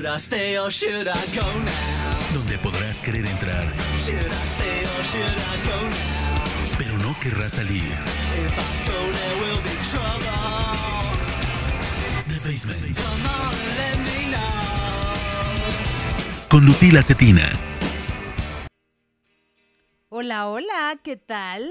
Should I stay or should I go now? donde podrás querer entrar, Should I stay or should I go now? pero no querrás salir. If I go, there will be trouble. The Basement. Come on and let me know. Con Lucila Cetina. Hola, hola, ¿qué tal?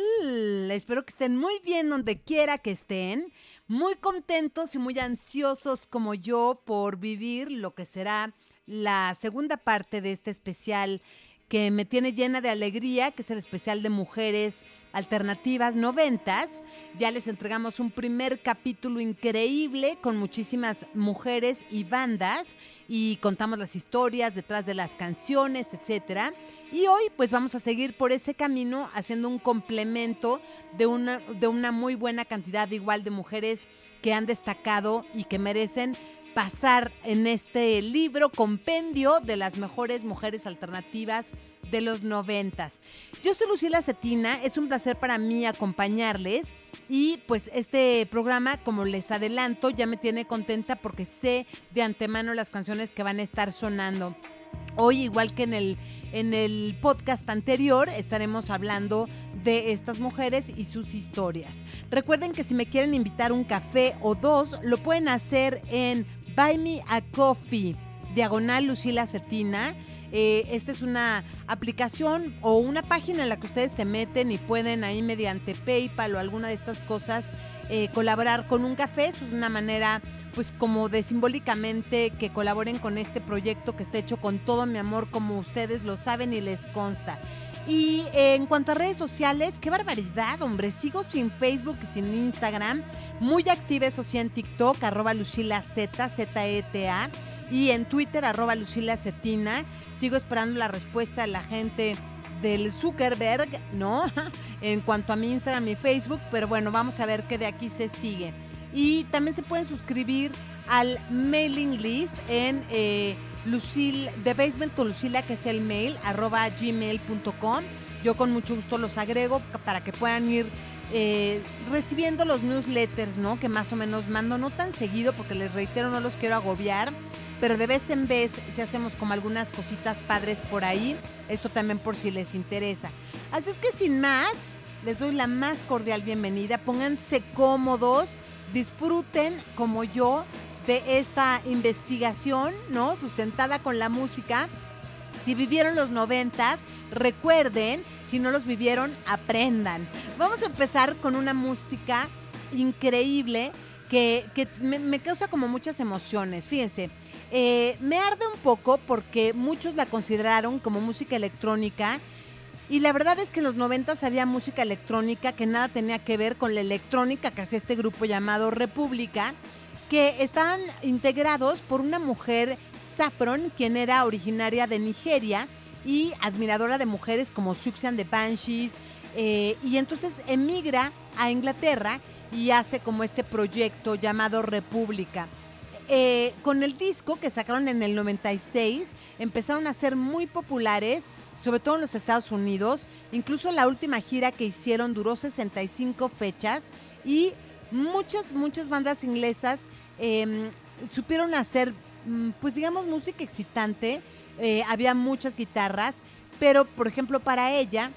Espero que estén muy bien donde quiera que estén, muy contentos y muy ansiosos como yo por vivir lo que será la segunda parte de este especial que me tiene llena de alegría, que es el especial de mujeres alternativas noventas. Ya les entregamos un primer capítulo increíble con muchísimas mujeres y bandas y contamos las historias detrás de las canciones, etcétera. Y hoy pues vamos a seguir por ese camino haciendo un complemento de una, de una muy buena cantidad igual de mujeres que han destacado y que merecen pasar en este libro compendio de las mejores mujeres alternativas de los noventas. Yo soy Lucila Cetina, es un placer para mí acompañarles y pues este programa, como les adelanto, ya me tiene contenta porque sé de antemano las canciones que van a estar sonando. Hoy, igual que en el, en el podcast anterior, estaremos hablando de estas mujeres y sus historias. Recuerden que si me quieren invitar un café o dos, lo pueden hacer en Buy Me a Coffee, diagonal Lucila Cetina. Eh, esta es una aplicación o una página en la que ustedes se meten y pueden ahí mediante PayPal o alguna de estas cosas eh, colaborar con un café. Eso es una manera pues como de simbólicamente que colaboren con este proyecto que está hecho con todo mi amor como ustedes lo saben y les consta. Y eh, en cuanto a redes sociales, qué barbaridad, hombre. Sigo sin Facebook y sin Instagram. Muy activa, eso sí, en TikTok, arroba Lucila Z, Z-E-T-A. Y en Twitter, arroba Lucila Cetina. Sigo esperando la respuesta de la gente del Zuckerberg, ¿no? En cuanto a mi Instagram y Facebook. Pero bueno, vamos a ver qué de aquí se sigue. Y también se pueden suscribir al mailing list en eh, Lucil, The Basement con Lucila, que es el mail, arroba gmail.com. Yo con mucho gusto los agrego para que puedan ir eh, recibiendo los newsletters, ¿no? Que más o menos mando, no tan seguido, porque les reitero, no los quiero agobiar, pero de vez en vez si hacemos como algunas cositas padres por ahí, esto también por si les interesa. Así es que sin más, les doy la más cordial bienvenida, pónganse cómodos, disfruten como yo de esta investigación, ¿no? Sustentada con la música. Si vivieron los noventas, recuerden, si no los vivieron, aprendan. Vamos a empezar con una música increíble que, que me, causa como muchas emociones. Fíjense, eh, me arde un poco porque muchos la consideraron como música electrónica. Y la verdad es que en los 90 había música electrónica que nada tenía que ver con la electrónica que hacía este grupo llamado República, que estaban integrados por una mujer, Saffron, quien era originaria de Nigeria y admiradora de mujeres como Suxian de Banshees, eh, y entonces emigra a Inglaterra y hace como este proyecto llamado República. Eh, con el disco que sacaron en el 96, empezaron a ser muy populares, sobre todo en los Estados Unidos. Incluso la última gira que hicieron duró 65 fechas y muchas, muchas bandas inglesas eh, supieron hacer, mm, pues digamos, música excitante. Eh, había muchas guitarras, pero por ejemplo para ella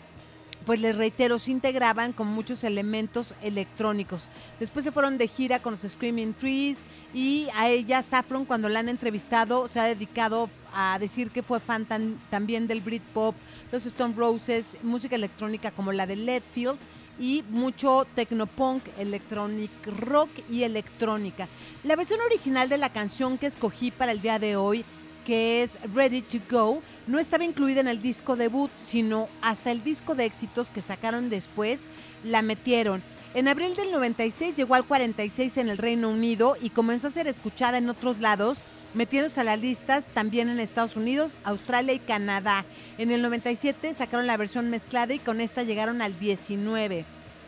pues les reitero, se integraban con muchos elementos electrónicos. Después se fueron de gira con los Screaming Trees y a ella, Saffron, cuando la han entrevistado, se ha dedicado a decir que fue fan tan- también del Britpop, los Stone Roses, música electrónica como la de Ledfield y mucho tecnopunk, electronic rock y electrónica. La versión original de la canción que escogí para el día de hoy que es Ready to Go, no estaba incluida en el disco debut, sino hasta el disco de éxitos que sacaron después la metieron. En abril del 96 llegó al 46 en el Reino Unido y comenzó a ser escuchada en otros lados, metiéndose a las listas también en Estados Unidos, Australia y Canadá. En el 97 sacaron la versión mezclada y con esta llegaron al 19.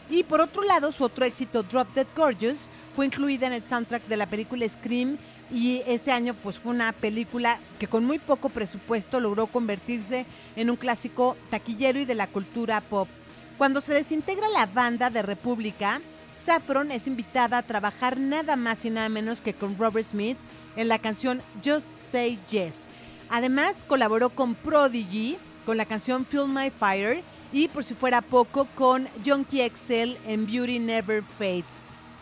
Y por otro lado, su otro éxito, Drop Dead Gorgeous, fue incluida en el soundtrack de la película Scream y ese año pues fue una película que con muy poco presupuesto logró convertirse en un clásico taquillero y de la cultura pop. Cuando se desintegra la banda de República, Saffron es invitada a trabajar nada más y nada menos que con Robert Smith en la canción Just Say Yes. Además, colaboró con Prodigy con la canción Feel My Fire y por si fuera poco con Junkie XL en Beauty Never Fades.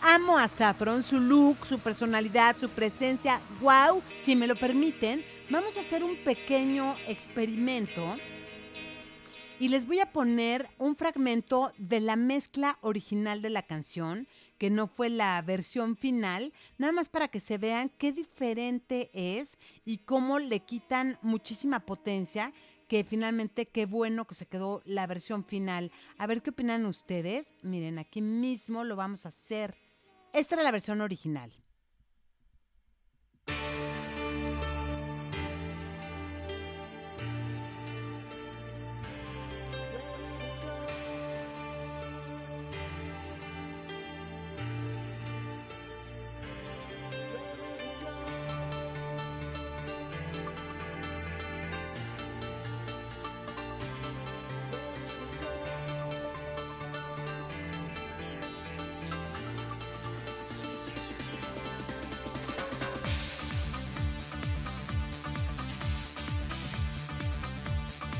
Amo a Saffron, su look, su personalidad, su presencia. ¡Wow! Si me lo permiten, vamos a hacer un pequeño experimento y les voy a poner un fragmento de la mezcla original de la canción, que no fue la versión final, nada más para que se vean qué diferente es y cómo le quitan muchísima potencia, que finalmente qué bueno que se quedó la versión final. A ver qué opinan ustedes. Miren, aquí mismo lo vamos a hacer. Esta era la versión original.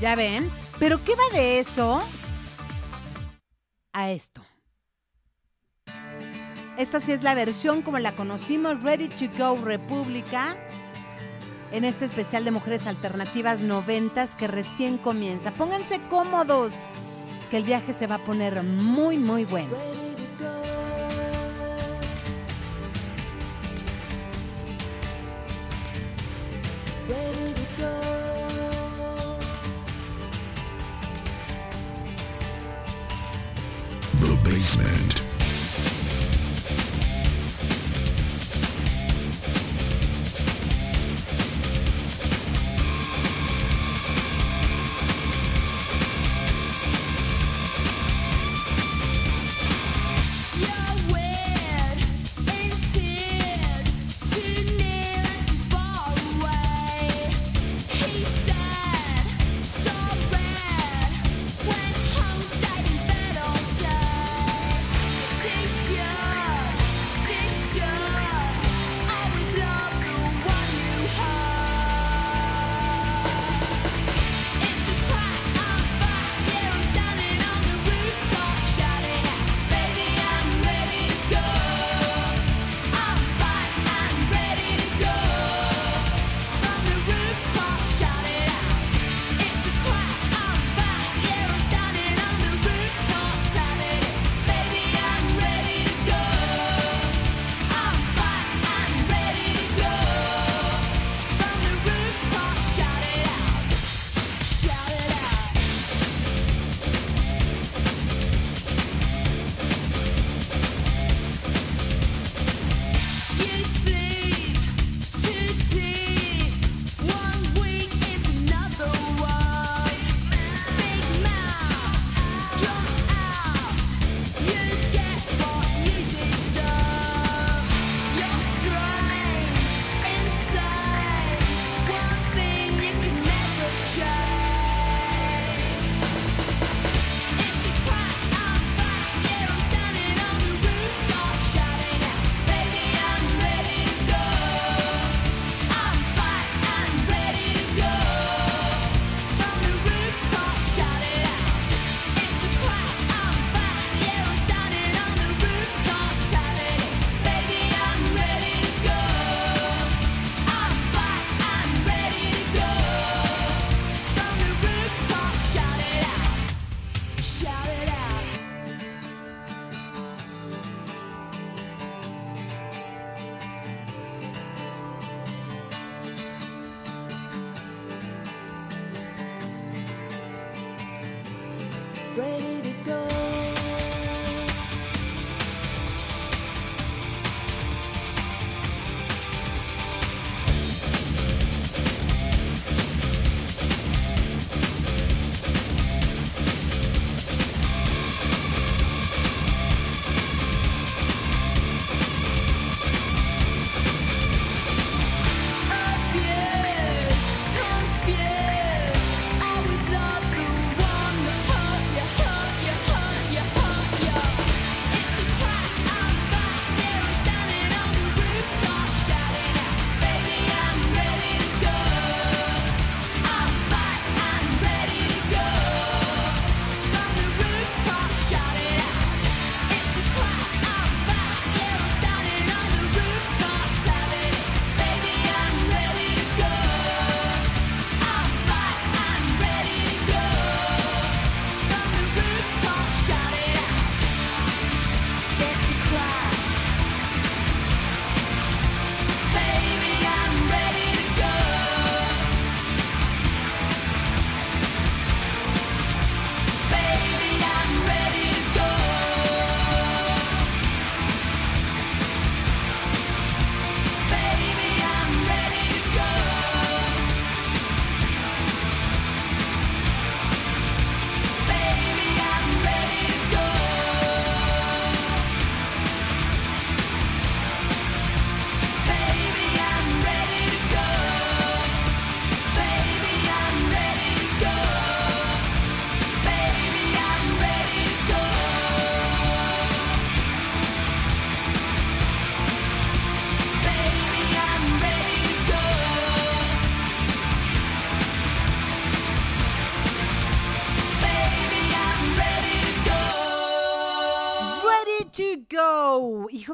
Ya ven, pero ¿qué va de eso a esto? Esta sí es la versión como la conocimos, Ready to Go República, en este especial de Mujeres Alternativas noventas que recién comienza. Pónganse cómodos, que el viaje se va a poner muy, muy bueno.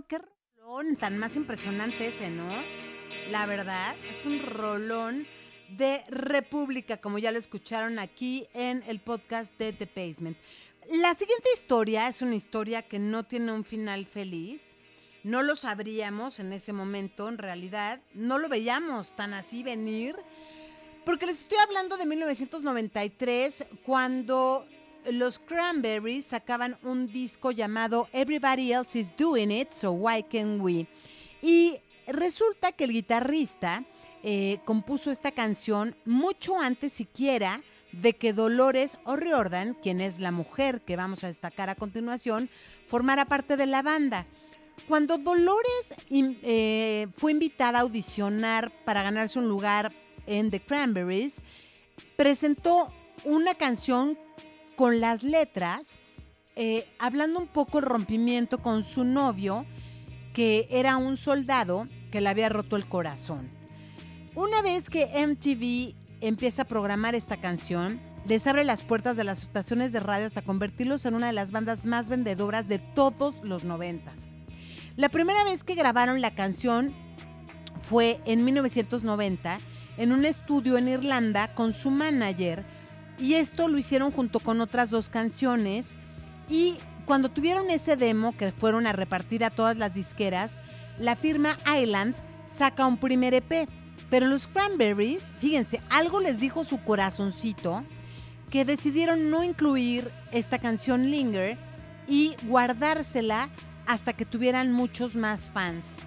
Qué rolón tan más impresionante ese, ¿no? La verdad, es un rolón de República, como ya lo escucharon aquí en el podcast de The Basement. La siguiente historia es una historia que no tiene un final feliz. No lo sabríamos en ese momento, en realidad. No lo veíamos tan así venir. Porque les estoy hablando de 1993, cuando los Cranberries sacaban un disco llamado Everybody Else is Doing It, so Why Can't We? Y resulta que el guitarrista eh, compuso esta canción mucho antes siquiera de que Dolores O'Riordan, quien es la mujer que vamos a destacar a continuación, formara parte de la banda. Cuando Dolores eh, fue invitada a audicionar para ganarse un lugar en The Cranberries, presentó una canción con las letras, eh, hablando un poco el rompimiento con su novio, que era un soldado que le había roto el corazón. Una vez que MTV empieza a programar esta canción, les abre las puertas de las estaciones de radio hasta convertirlos en una de las bandas más vendedoras de todos los noventas. La primera vez que grabaron la canción fue en 1990 en un estudio en Irlanda con su manager y esto lo hicieron junto con otras dos canciones y cuando tuvieron ese demo que fueron a repartir a todas las disqueras, la firma Island saca un primer EP. Pero los Cranberries, fíjense, algo les dijo su corazoncito que decidieron no incluir esta canción Linger y guardársela hasta que tuvieran muchos más fans.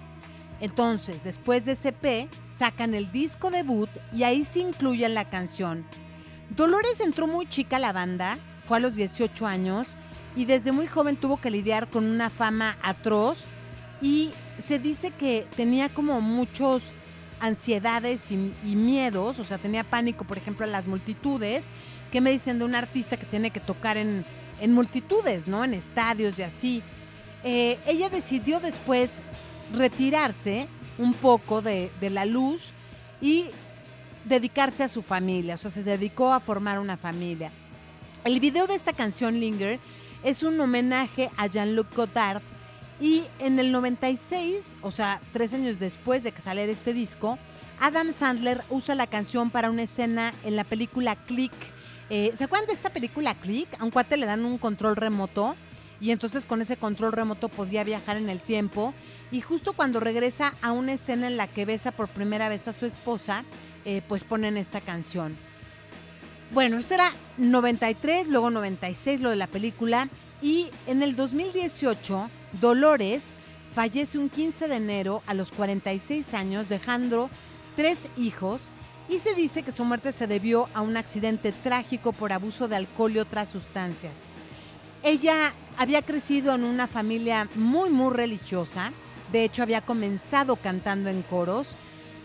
Entonces, después de ese EP, sacan el disco debut y ahí se incluyen la canción. Dolores entró muy chica a la banda, fue a los 18 años y desde muy joven tuvo que lidiar con una fama atroz y se dice que tenía como muchos ansiedades y, miedos, o sea, tenía pánico, por ejemplo, a las multitudes. ¿Qué me dicen de un artista que tiene que tocar en, en multitudes, ¿no? En estadios y así. Eh, ella decidió después retirarse un poco de, de la luz y dedicarse a su familia, o sea, se dedicó a formar una familia. El video de esta canción Linger es un homenaje a Jean-Luc Godard y en el 96, o sea, tres años después de que saliera este disco, Adam Sandler usa la canción para una escena en la película Click. Eh, ¿Se acuerdan de esta película Click? A un cuate le dan un control remoto y entonces con ese control remoto podía viajar en el tiempo. Y justo cuando regresa a una escena en la que besa por primera vez a su esposa, eh, pues ponen esta canción. Bueno, esto era 93, luego 96 lo de la película y en el 2018 Dolores fallece un 15 de enero a los 46 años dejando tres hijos y se dice que su muerte se debió a un accidente trágico por abuso de alcohol y otras sustancias. Ella había crecido en una familia muy muy religiosa, de hecho había comenzado cantando en coros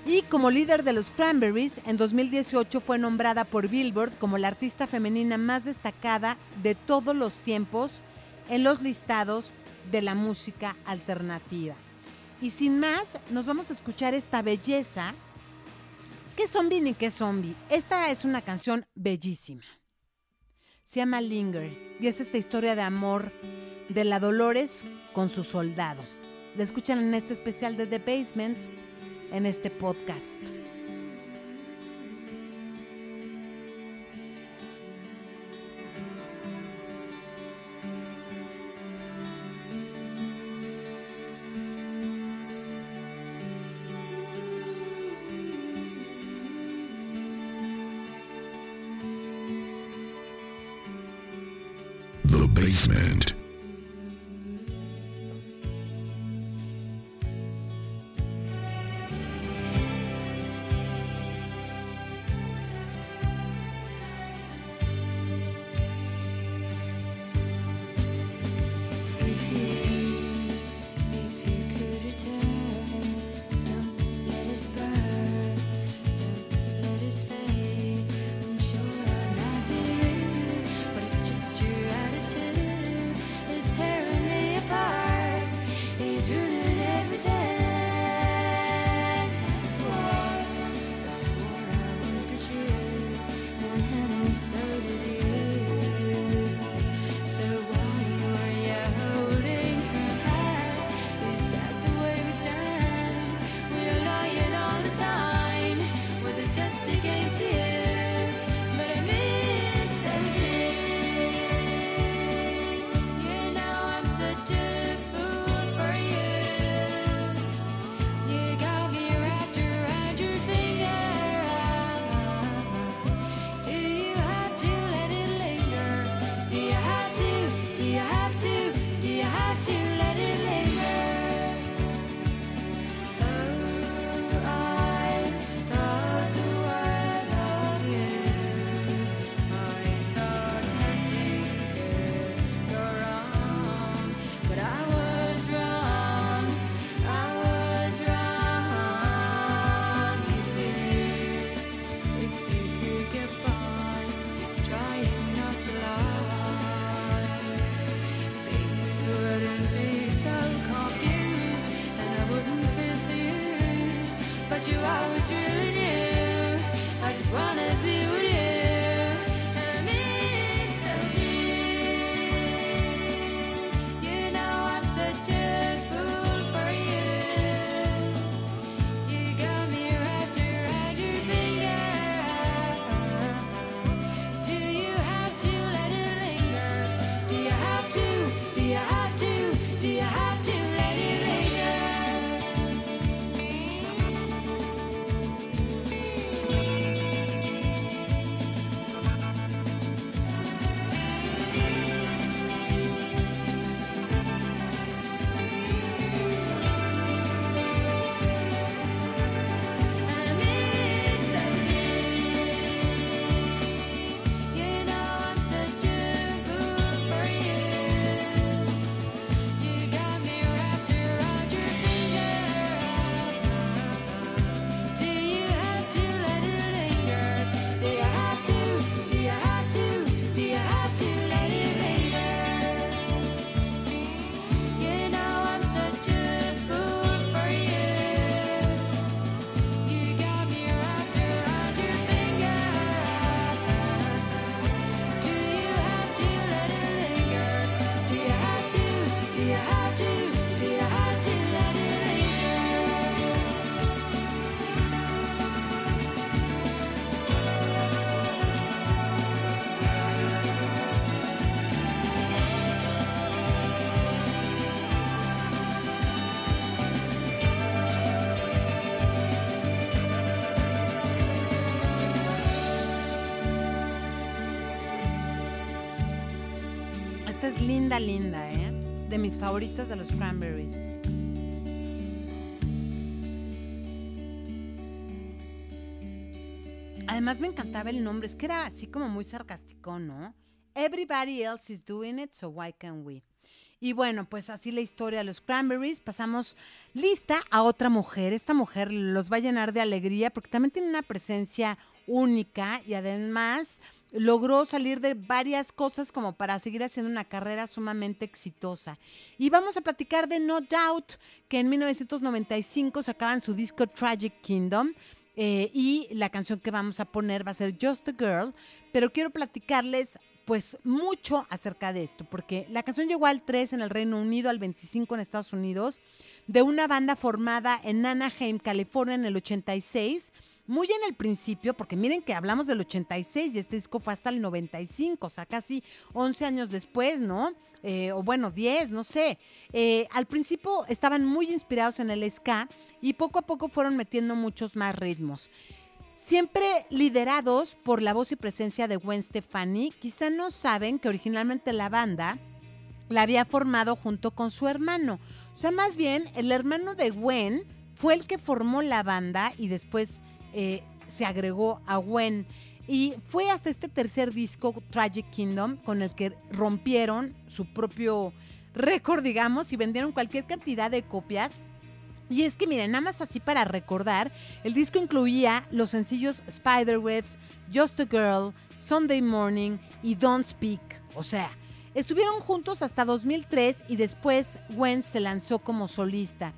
y como líder de los Cranberries, en 2018 fue nombrada por Billboard como la artista femenina más destacada de todos los tiempos en los listados de la música alternativa. Y sin más, nos vamos a escuchar esta belleza. ¿Qué zombie ni qué zombie? Esta es una canción bellísima. Se llama Linger y es esta historia de amor de la Dolores con su soldado. La escuchan en este especial de The Basement en este podcast. Linda, linda, ¿eh? De mis favoritas de los Cranberries. Además me encantaba el nombre, es que era así como muy sarcástico, ¿no? Everybody else is doing it, so why can't we? Y bueno, pues así la historia de los Cranberries. Pasamos lista a otra mujer. Esta mujer los va a llenar de alegría porque también tiene una presencia única y además logró salir de varias cosas como para seguir haciendo una carrera sumamente exitosa. Y vamos a platicar de No Doubt, que en 1995 sacaban su disco Tragic Kingdom. eh, y la canción que vamos a poner va a ser Just a Girl, pero quiero platicarles pues mucho acerca de esto, porque la canción llegó al 3 en el Reino Unido, al 25 en Estados Unidos, de una banda formada en Anaheim, California, en el 86, muy en el principio, porque miren que hablamos del 86 y este disco fue hasta el 95, o sea, casi 11 años después, ¿no? Eh, o bueno, 10, no sé. Eh, al principio estaban muy inspirados en el ska y poco a poco fueron metiendo muchos más ritmos. Siempre liderados por la voz y presencia de Gwen Stefani, quizá no saben que originalmente la banda la había formado junto con su hermano. O sea, más bien, el hermano de Gwen fue el que formó la banda y después eh, se agregó a Gwen. Y fue hasta este tercer disco, Tragic Kingdom, con el que rompieron su propio récord, digamos, y vendieron cualquier cantidad de copias. Y es que miren, nada más así para recordar, el disco incluía los sencillos Spiderwebs, Just a Girl, Sunday Morning y Don't Speak. O sea, estuvieron juntos hasta 2003 y después Gwen se lanzó como solista.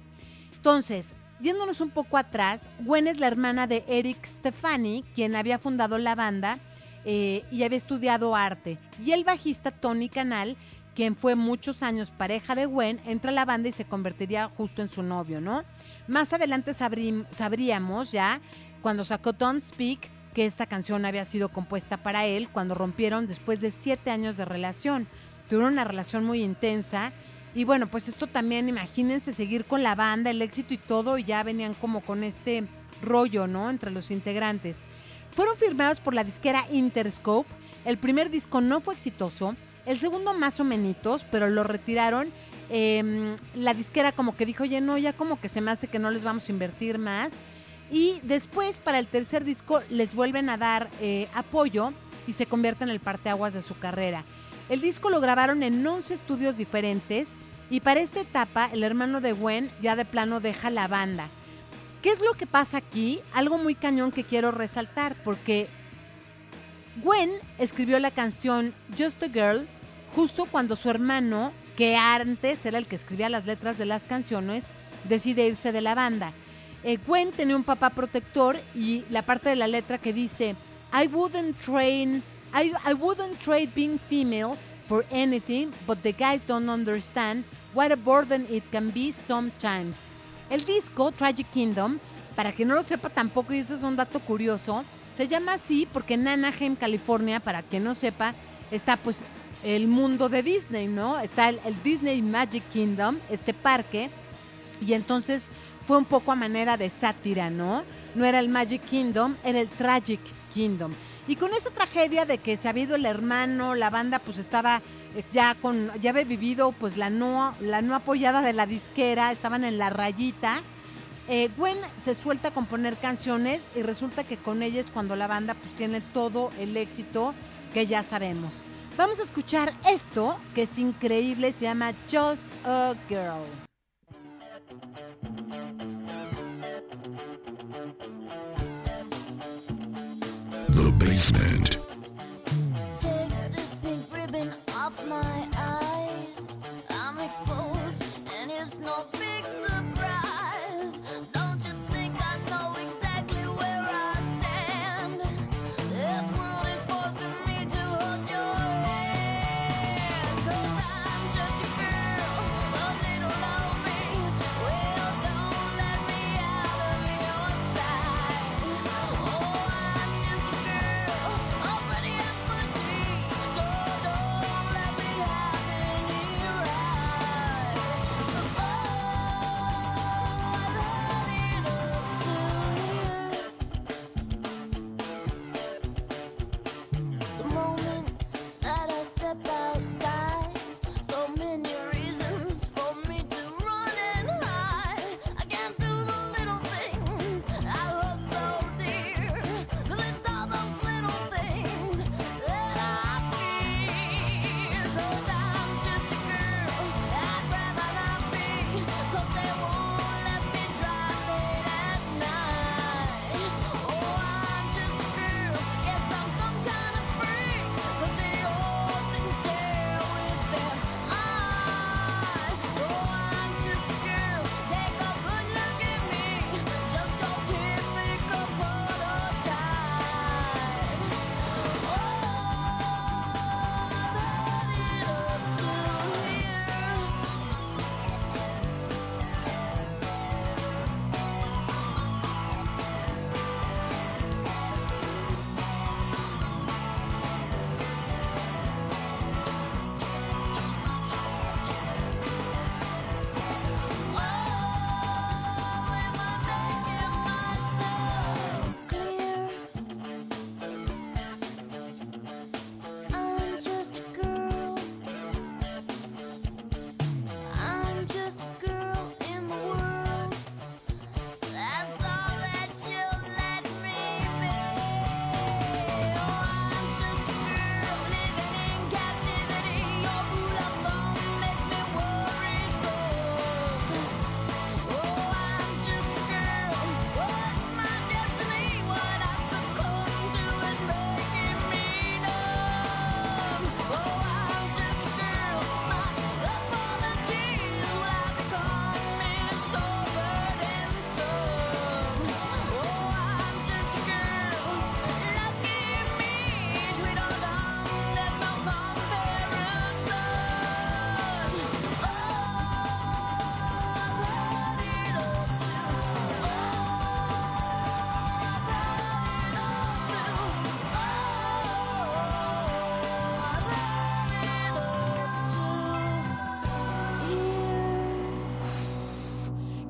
Entonces, yéndonos un poco atrás, Gwen es la hermana de Eric Stefani, quien había fundado la banda eh, y había estudiado arte. Y el bajista Tony Canal, quien fue muchos años pareja de Gwen, entra a la banda y se convertiría justo en su novio, ¿no? Más adelante sabrí- sabríamos ya, cuando sacó Don't Speak, que esta canción había sido compuesta para él cuando rompieron después de siete años de relación. Tuvieron una relación muy intensa. Y bueno, pues esto también, imagínense seguir con la banda, el éxito y todo, y ya venían como con este rollo, ¿no? Entre los integrantes. Fueron firmados por la disquera Interscope. El primer disco no fue exitoso. El segundo más o menos, pero lo retiraron. Eh, la disquera como que dijo, oye, no, ya como que se me hace que no les vamos a invertir más. Y después, para el tercer disco, les vuelven a dar eh, apoyo y se convierte en el parteaguas de su carrera. El disco lo grabaron en 11 estudios diferentes y para esta etapa el hermano de Gwen ya de plano deja la banda. ¿Qué es lo que pasa aquí? Algo muy cañón que quiero resaltar porque Gwen escribió la canción Just a Girl justo cuando su hermano, que antes era el que escribía las letras de las canciones, decide irse de la banda. Eh, Gwen tenía un papá protector y la parte de la letra que dice I wouldn't train I, I wouldn't trade being female for anything, but the guys don't understand what a burden it can be sometimes. El disco Tragic Kingdom, para que no lo sepa tampoco, y ese es un dato curioso, se llama así porque en Anaheim, California, para quien no sepa, está pues el mundo de Disney, ¿no? Está el, el Disney Magic Kingdom, este parque, y entonces fue un poco a manera de sátira, ¿no? No era el Magic Kingdom, era el Tragic Kingdom. Y con esa tragedia de que se había ido el hermano, la banda pues estaba eh, ya con, ya había vivido pues la no, la no apoyada de la disquera, estaban en la rayita. Eh, Gwen se suelta a componer canciones y resulta que con ella es cuando la banda pues tiene todo el éxito que ya sabemos. Vamos a escuchar esto que es increíble, se llama Just a Girl. Basement.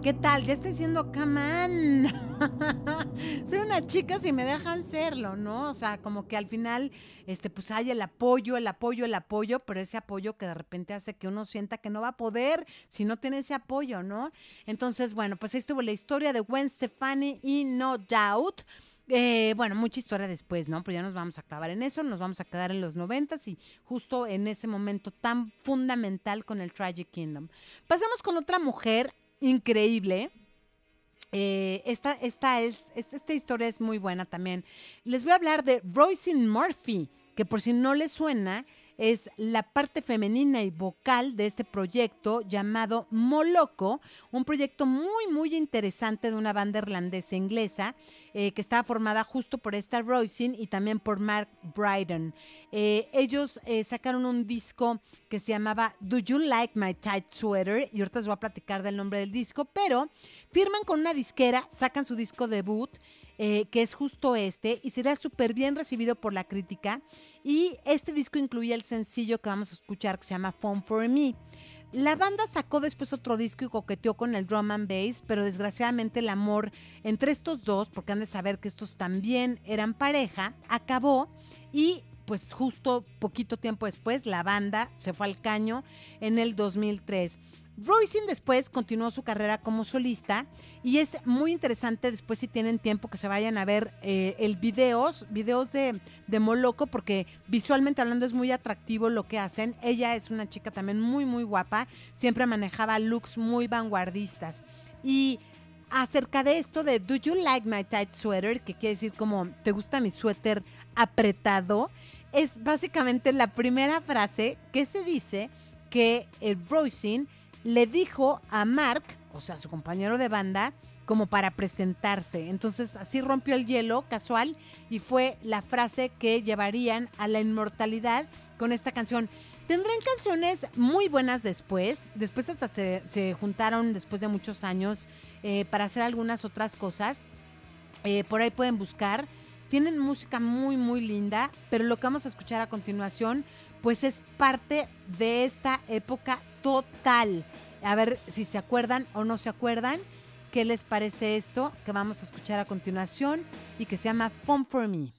¿Qué tal? Ya estoy diciendo, come on. Soy una chica si me dejan serlo, ¿no? O sea, como que al final, este, pues hay el apoyo, el apoyo, el apoyo, pero ese apoyo que de repente hace que uno sienta que no va a poder si no tiene ese apoyo, ¿no? Entonces, bueno, pues ahí estuvo la historia de Gwen Stefani y No Doubt. Eh, bueno, mucha historia después, ¿no? Pero ya nos vamos a acabar en eso, nos vamos a quedar en los noventas y justo en ese momento tan fundamental con el Tragic Kingdom. Pasamos con otra mujer increíble. Eh, esta, esta, es, esta, esta historia es muy buena también. Les voy a hablar de Roisin Murphy, que por si no les suena, es la parte femenina y vocal de este proyecto llamado Moloco, un proyecto muy, muy interesante de una banda irlandesa inglesa eh, que estaba formada justo por esta Roisin y también por Mark Bryden. Eh, ellos eh, sacaron un disco que se llamaba Do You Like My Tight Sweater y ahorita les voy a platicar del nombre del disco, pero firman con una disquera, sacan su disco debut eh, que es justo este, y será súper bien recibido por la crítica. Y este disco incluye el sencillo que vamos a escuchar que se llama Phone for Me. La banda sacó después otro disco y coqueteó con el drum and bass, pero desgraciadamente el amor entre estos dos, porque han de saber que estos también eran pareja, acabó y pues justo poquito tiempo después la banda se fue al caño en el 2003. Roisin después continuó su carrera como solista y es muy interesante después si tienen tiempo que se vayan a ver eh, el videos, videos de, de Moloco porque visualmente hablando es muy atractivo lo que hacen. Ella es una chica también muy muy guapa, siempre manejaba looks muy vanguardistas y acerca de esto de Do you like my tight sweater, que quiere decir como ¿te gusta mi suéter apretado? Es básicamente la primera frase que se dice que el Roisin le dijo a Mark, o sea, su compañero de banda, como para presentarse. Entonces así rompió el hielo casual y fue la frase que llevarían a la inmortalidad con esta canción. Tendrán canciones muy buenas después, después hasta se, se juntaron después de muchos años eh, para hacer algunas otras cosas. Eh, por ahí pueden buscar. Tienen música muy, muy linda, pero lo que vamos a escuchar a continuación, pues es parte de esta época total. A ver si se acuerdan o no se acuerdan. ¿Qué les parece esto que vamos a escuchar a continuación y que se llama Fun for Me?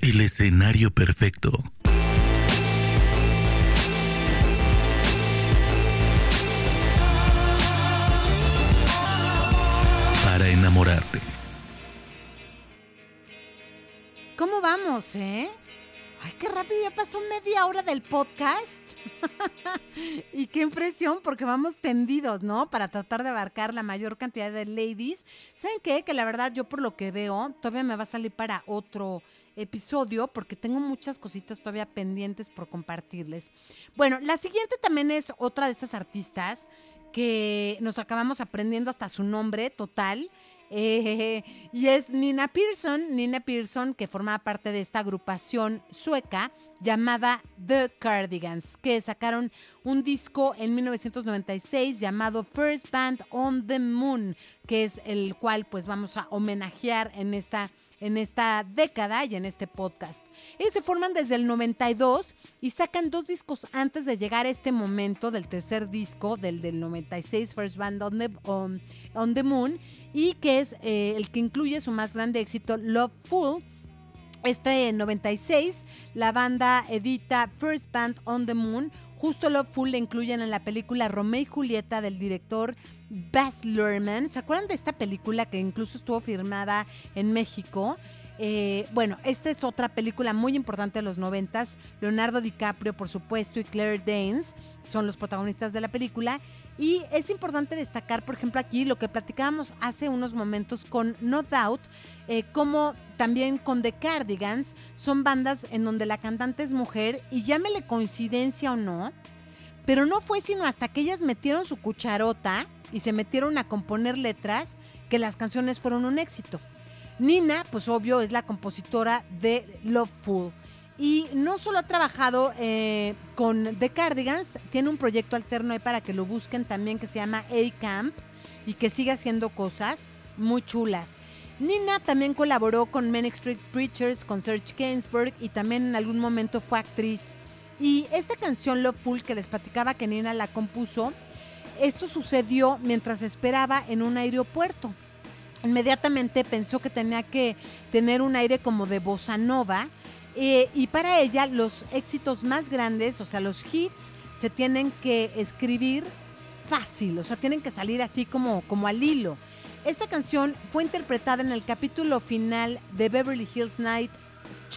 El escenario perfecto. Para enamorarte. ¿Cómo vamos, eh? Ay, qué rápido, ya pasó media hora del podcast. y qué impresión, porque vamos tendidos, ¿no? Para tratar de abarcar la mayor cantidad de ladies. ¿Saben qué? Que la verdad, yo por lo que veo, todavía me va a salir para otro episodio, porque tengo muchas cositas todavía pendientes por compartirles. Bueno, la siguiente también es otra de estas artistas que nos acabamos aprendiendo hasta su nombre total. Eh, y es Nina Pearson, Nina Pearson, que formaba parte de esta agrupación sueca llamada The Cardigans, que sacaron un disco en 1996 llamado First Band on the Moon, que es el cual pues vamos a homenajear en esta en esta década y en este podcast. Ellos se forman desde el 92 y sacan dos discos antes de llegar a este momento del tercer disco, del del 96, First Band on the, on- on the Moon, y que es eh, el que incluye su más grande éxito, Loveful. Este en 96, la banda edita First Band on the Moon. Justo Loveful le incluyen en la película Romeo y Julieta del director Baz Luhrmann. ¿Se acuerdan de esta película que incluso estuvo firmada en México? Eh, bueno, esta es otra película muy importante de los noventas. Leonardo DiCaprio, por supuesto, y Claire Danes son los protagonistas de la película. Y es importante destacar, por ejemplo, aquí lo que platicábamos hace unos momentos con No Doubt, eh, como también con The Cardigans, son bandas en donde la cantante es mujer y llámele coincidencia o no, pero no fue sino hasta que ellas metieron su cucharota y se metieron a componer letras que las canciones fueron un éxito. Nina, pues obvio, es la compositora de Loveful. Y no solo ha trabajado eh, con The Cardigans, tiene un proyecto alterno ahí para que lo busquen también que se llama A-Camp. y que sigue haciendo cosas muy chulas. Nina también colaboró con Manic Street Preachers, con Serge Gainsbourg y también en algún momento fue actriz. Y esta canción Love Full que les platicaba que Nina la compuso, esto sucedió mientras esperaba en un aeropuerto. Inmediatamente pensó que tenía que tener un aire como de bossa nova eh, y para ella los éxitos más grandes, o sea, los hits, se tienen que escribir fácil, o sea, tienen que salir así como, como al hilo. Esta canción fue interpretada en el capítulo final de Beverly Hills Night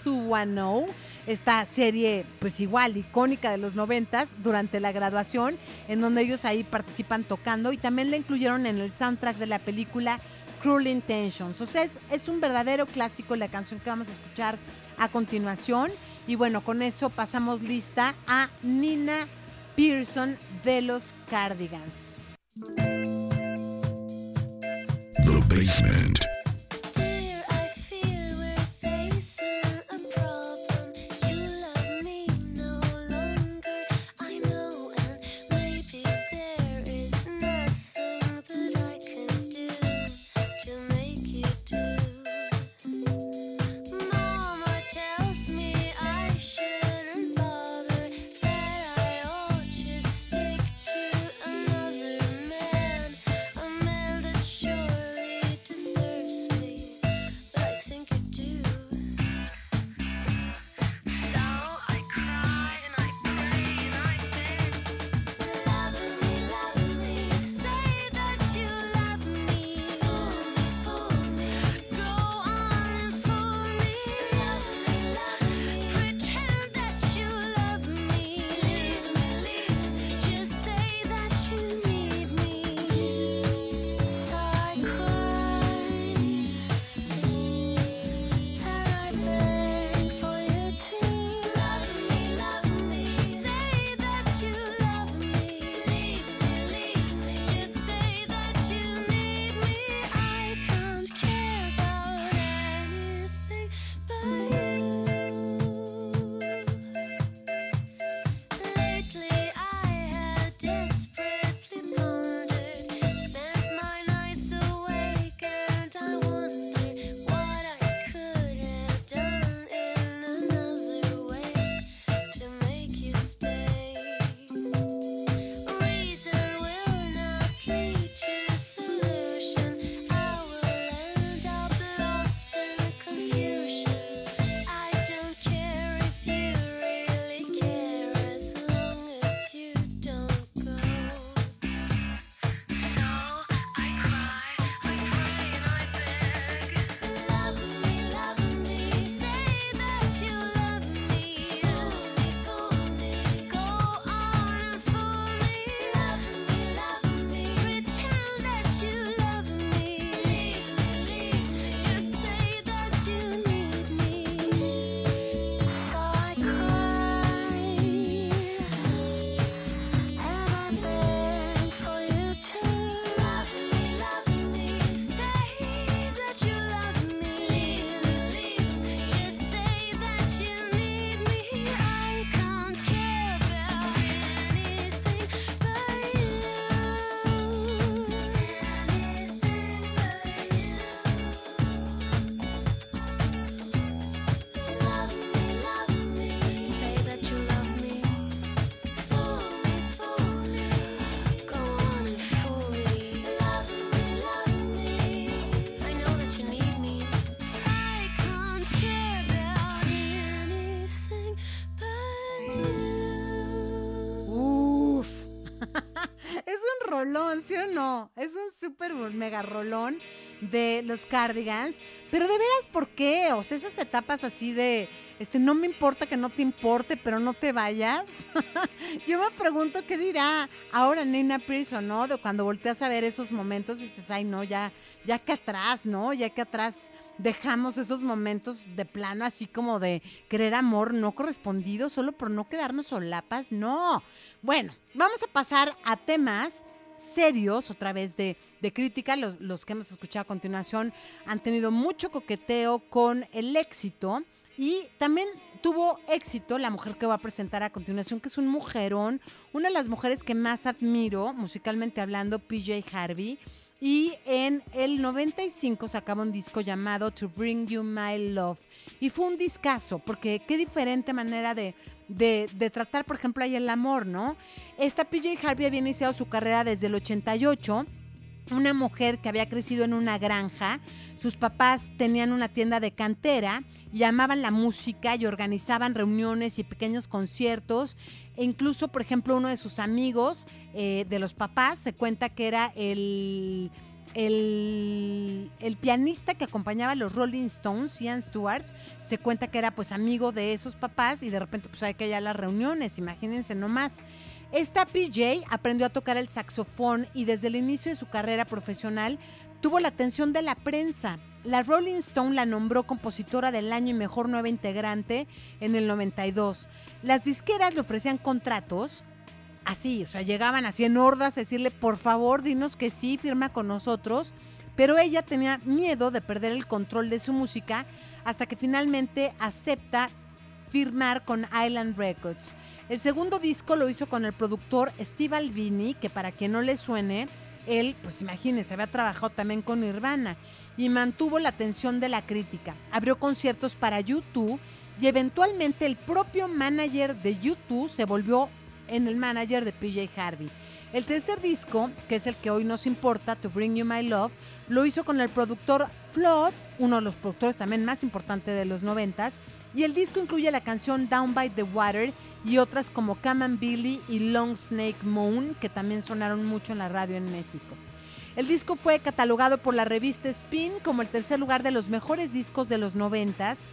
210, esta serie pues igual icónica de los noventas durante la graduación, en donde ellos ahí participan tocando y también la incluyeron en el soundtrack de la película Cruel Intentions. O sea, es, un verdadero clásico la canción que vamos a escuchar a continuación. Y bueno, con eso pasamos lista a Nina Pearson de los Cardigans. Rolón, ¿sí o no? Es un súper mega rolón de los Cardigans. Pero de veras, ¿por qué? O sea, esas etapas así de, este, no me importa que no te importe, pero no te vayas. Yo me pregunto qué dirá ahora Nina Pearson, ¿no? De cuando volteas a ver esos momentos y dices, ay, no, ya, ya que atrás, ¿no? Ya que atrás dejamos esos momentos de plano así como de querer amor no correspondido solo por no quedarnos solapas. No. Bueno, vamos a pasar a temas serios, otra vez de, de crítica. Los, los que hemos escuchado a continuación han tenido mucho coqueteo con el éxito y también tuvo éxito la mujer que voy a presentar a continuación, que es un mujerón, una de las mujeres que más admiro, musicalmente hablando, PJ Harvey. Y en el 95 sacaba un disco llamado To Bring You My Love. Y fue un discazo, porque qué diferente manera de, de, tratar, por ejemplo, ahí el amor, ¿no? Esta PJ Harvey había iniciado su carrera desde el 88 una mujer que había crecido en una granja. Sus papás tenían una tienda de cantera y amaban la música y organizaban reuniones y pequeños conciertos. E incluso, por ejemplo, uno de sus amigos eh, de los papás se cuenta que era el, el, el pianista que acompañaba a los Rolling Stones, Ian Stewart. Se cuenta que era pues amigo de esos papás y de repente pues hay que ir a las reuniones, imagínense nomás. Esta PJ aprendió a tocar el saxofón y desde el inicio de su carrera profesional tuvo la atención de la prensa. La Rolling Stone la nombró compositora del año y mejor nueva integrante en el 92. Las disqueras le ofrecían contratos así, o sea, llegaban así en hordas a decirle, por favor, dinos que sí, firma con nosotros. Pero ella tenía miedo de perder el control de su música hasta que finalmente acepta firmar con Island Records. El segundo disco lo hizo con el productor Steve Albini, que para quien no le suene, él, pues imagínense, había trabajado también con Nirvana y mantuvo la atención de la crítica. Abrió conciertos para YouTube y eventualmente el propio manager de YouTube se volvió en el manager de PJ Harvey. El tercer disco, que es el que hoy nos importa, To Bring You My Love, lo hizo con el productor Flood, uno de los productores también más importantes de los noventas, y el disco incluye la canción Down by the Water y otras como Come and Billy y Long Snake Moon, que también sonaron mucho en la radio en México. El disco fue catalogado por la revista Spin como el tercer lugar de los mejores discos de los noventas.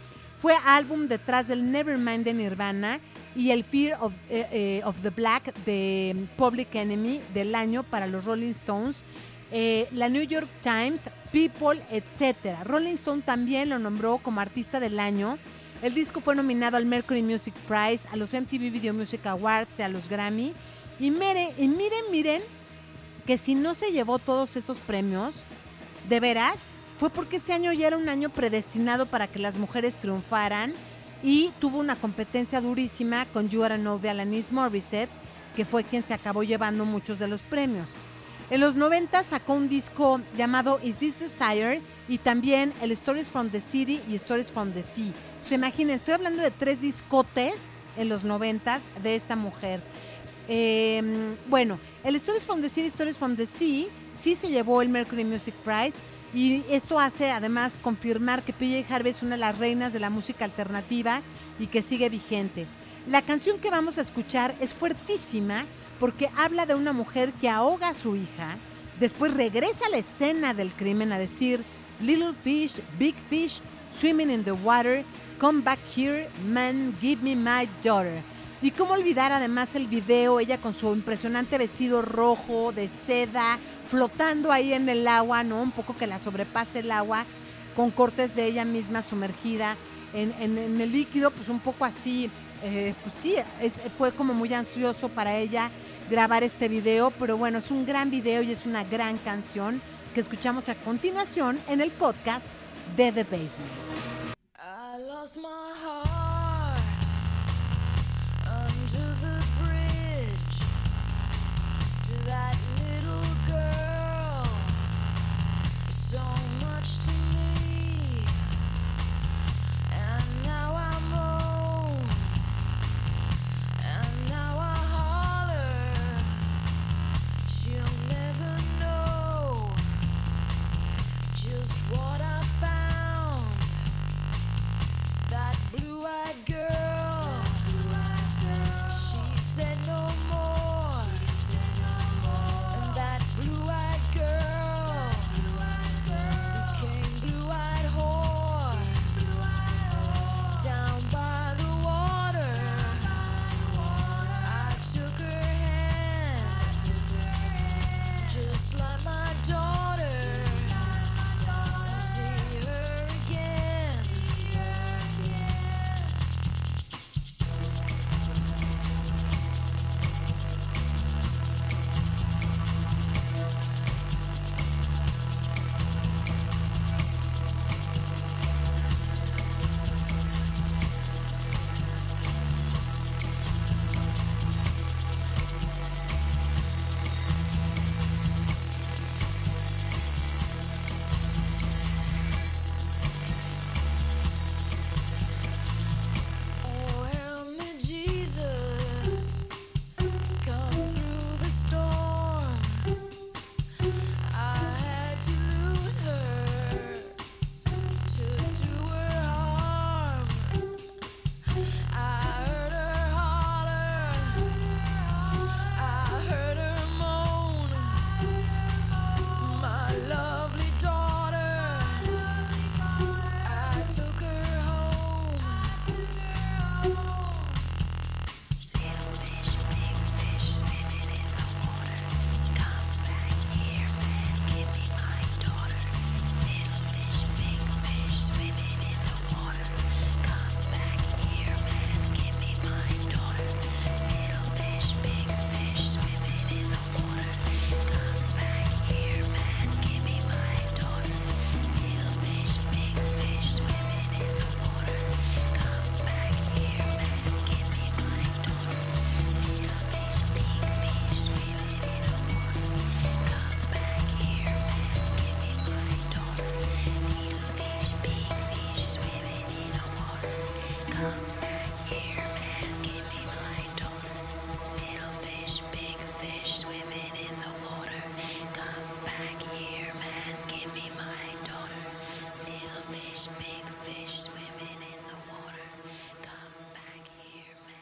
Fue álbum detrás del Nevermind de Nirvana y el Fear of, eh, eh, the Black de Public Enemy del año para los Rolling Stones. Eh, la New York Times, People, etc. Rolling Stone también lo nombró como artista del año. El disco fue nominado al Mercury Music Prize, a los MTV Video Music Awards y a los Grammy. Y, mire, y miren, miren, que si no se llevó todos esos premios, de veras, fue porque ese año ya era un año predestinado para que las mujeres triunfaran y tuvo una competencia durísima con You Are Know de Alanis Morissette, que fue quien se acabó llevando muchos de los premios. En los 90 sacó un disco llamado Is This Desire y también el Stories from the City y Stories from the Sea. Se imaginen, estoy hablando de tres discotes en los 90 de esta mujer. Eh, bueno, el Stories from the City, Stories from the Sea sí se llevó el Mercury Music Prize y esto hace además confirmar que PJ Harvey es una de las reinas de la música alternativa y que sigue vigente. La canción que vamos a escuchar es fuertísima porque habla de una mujer que ahoga a su hija, después regresa a la escena del crimen a decir Little fish, big fish, swimming in the water, come back here, man, give me my daughter. Y cómo olvidar además el video, ella con su impresionante vestido rojo de seda, flotando ahí en el agua, ¿no? Un poco que la sobrepase el agua, con cortes de ella misma sumergida en, en- el líquido, pues un poco así, eh, pues sí, es- fue como muy ansioso para ella grabar este video, pero bueno, es un gran video y es una gran canción que escuchamos a continuación en el podcast de The Basement.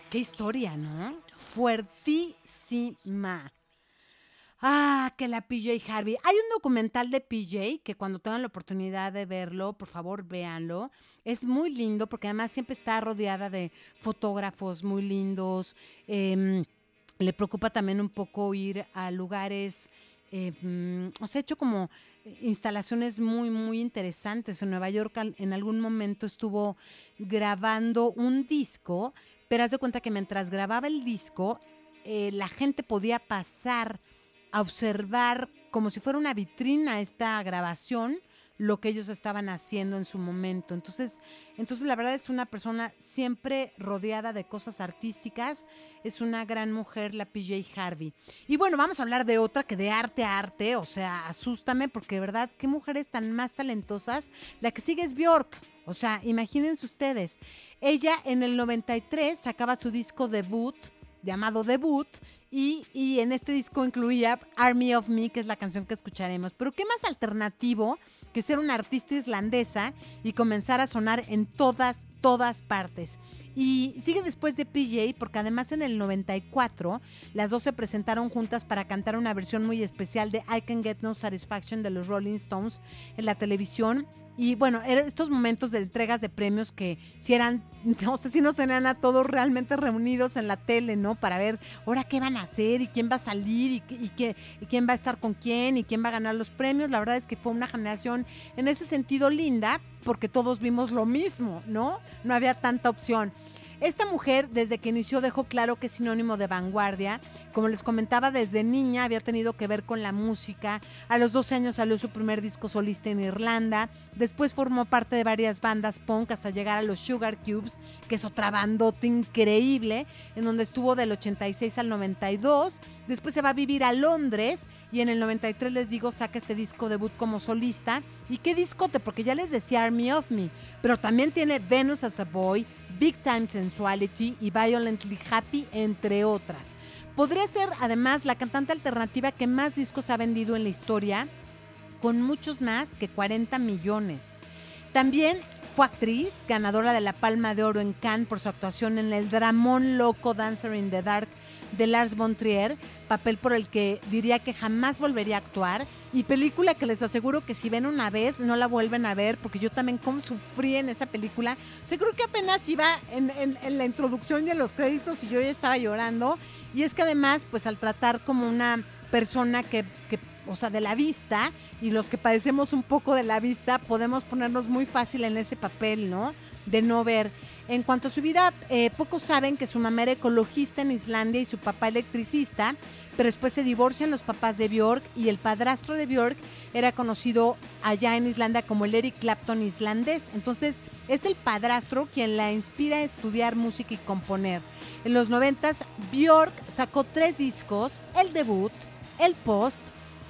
Qué historia, ¿no? Fuertísima. Ah, que la PJ Harvey. Hay un documental de PJ que cuando tengan la oportunidad de verlo, por favor véanlo. Es muy lindo porque además siempre está rodeada de fotógrafos muy lindos. Em, le preocupa también un poco ir a lugares, eh, o sea, hecho como eh, instalaciones muy, muy interesantes. En Nueva York en algún momento estuvo grabando un disco, pero haz de cuenta que mientras grababa el disco, eh, la gente podía pasar a observar como si fuera una vitrina esta grabación lo que ellos estaban haciendo en su momento. Entonces, entonces la verdad es una persona siempre rodeada de cosas artísticas, es una gran mujer la PJ Harvey. Y bueno, vamos a hablar de otra que de arte a arte, o sea, asústame porque de verdad qué mujeres tan más talentosas. La que sigue es Bjork. O sea, imagínense ustedes. Ella en el 93 sacaba su disco debut llamado Debut y, y en este disco incluía Army of Me, que es la canción que escucharemos. Pero qué más alternativo que ser una artista islandesa y comenzar a sonar en todas, todas partes. Y sigue después de PJ porque además en el 94 las dos se presentaron juntas para cantar una versión muy especial de I Can Get No Satisfaction de los Rolling Stones en la televisión. Y bueno, eran estos momentos de entregas de premios que si eran, no sé si nos tenían a todos realmente reunidos en la tele, ¿no? Para ver ahora qué van a hacer y quién va a salir y, y qué- y quién va a estar con quién y quién va a ganar los premios. La verdad es que fue una generación en ese sentido linda porque todos vimos lo mismo, ¿no? No había tanta opción. Esta mujer, desde que inició, dejó claro que es sinónimo de vanguardia. Como les comentaba, desde niña había tenido que ver con la música. A los 12 años salió su primer disco solista en Irlanda. Después formó parte de varias bandas punk hasta llegar a los Sugar Cubes, que es otra bandota increíble, en donde estuvo del 86 al 92. Después se va a vivir a Londres y en el 93 les digo saca este disco debut como solista. ¿Y qué discote? Porque ya les decía Army of Me, pero también tiene Venus as a Boy, Big Time Sensuality y Violently Happy, entre otras. Podría ser además la cantante alternativa que más discos ha vendido en la historia, con muchos más que 40 millones. También fue actriz, ganadora de la Palma de Oro en Cannes por su actuación en el dramón loco Dancer in the Dark de Lars von Trier, papel por el que diría que jamás volvería a actuar y película que les aseguro que si ven una vez no la vuelven a ver porque yo también como sufrí en esa película. O sea, creo que apenas iba en, en- la introducción y en los créditos y yo ya estaba llorando y es que además pues al tratar como una persona que, que o sea, de la vista, y los que padecemos un poco de la vista, podemos ponernos muy fácil en ese papel, ¿no? De no ver. En cuanto a su vida, eh, pocos saben que su mamá era ecologista en Islandia y su papá electricista, pero después se divorcian los papás de Björk y el padrastro de Björk era conocido allá en Islandia como el Eric Clapton islandés. Entonces, es el padrastro quien la inspira a estudiar música y componer. En los noventas, Björk sacó tres discos, el debut, el post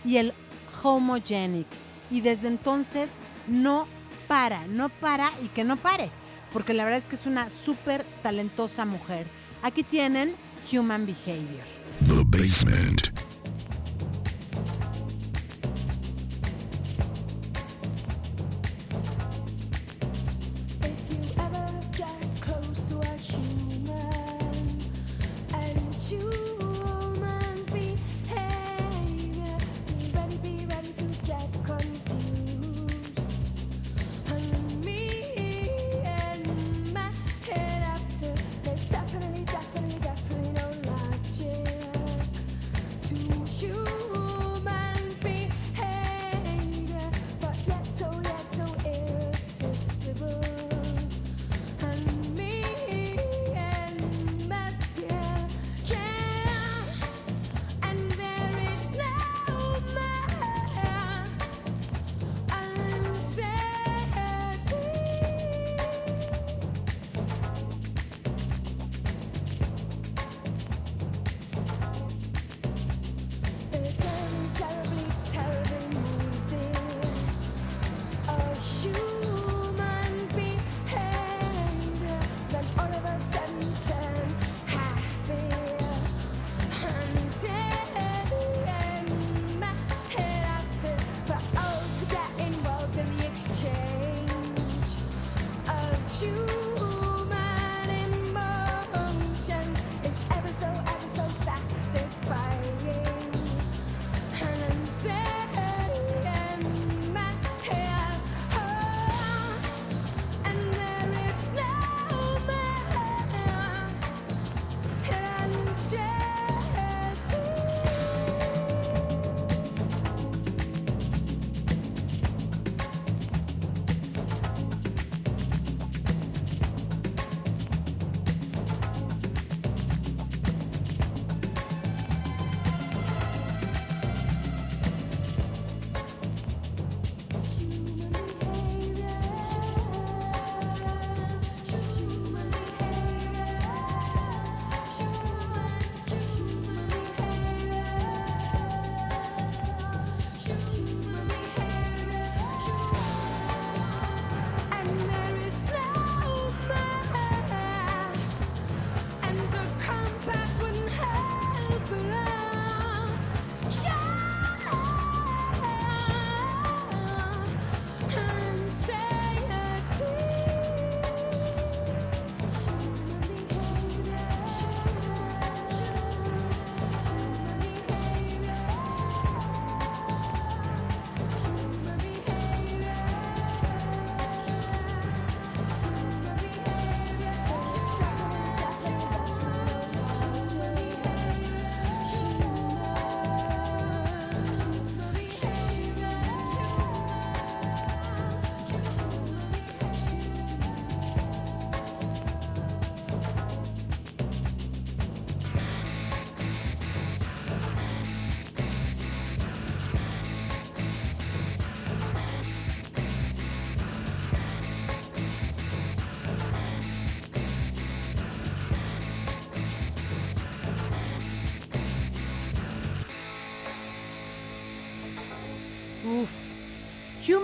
y el homogenic. Y desde entonces no para, no para y que no pare, porque la verdad es que es una súper talentosa mujer. Aquí tienen Human Behavior. The Basement.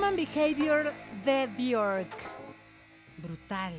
Human Behavior de Bjork. Brutal.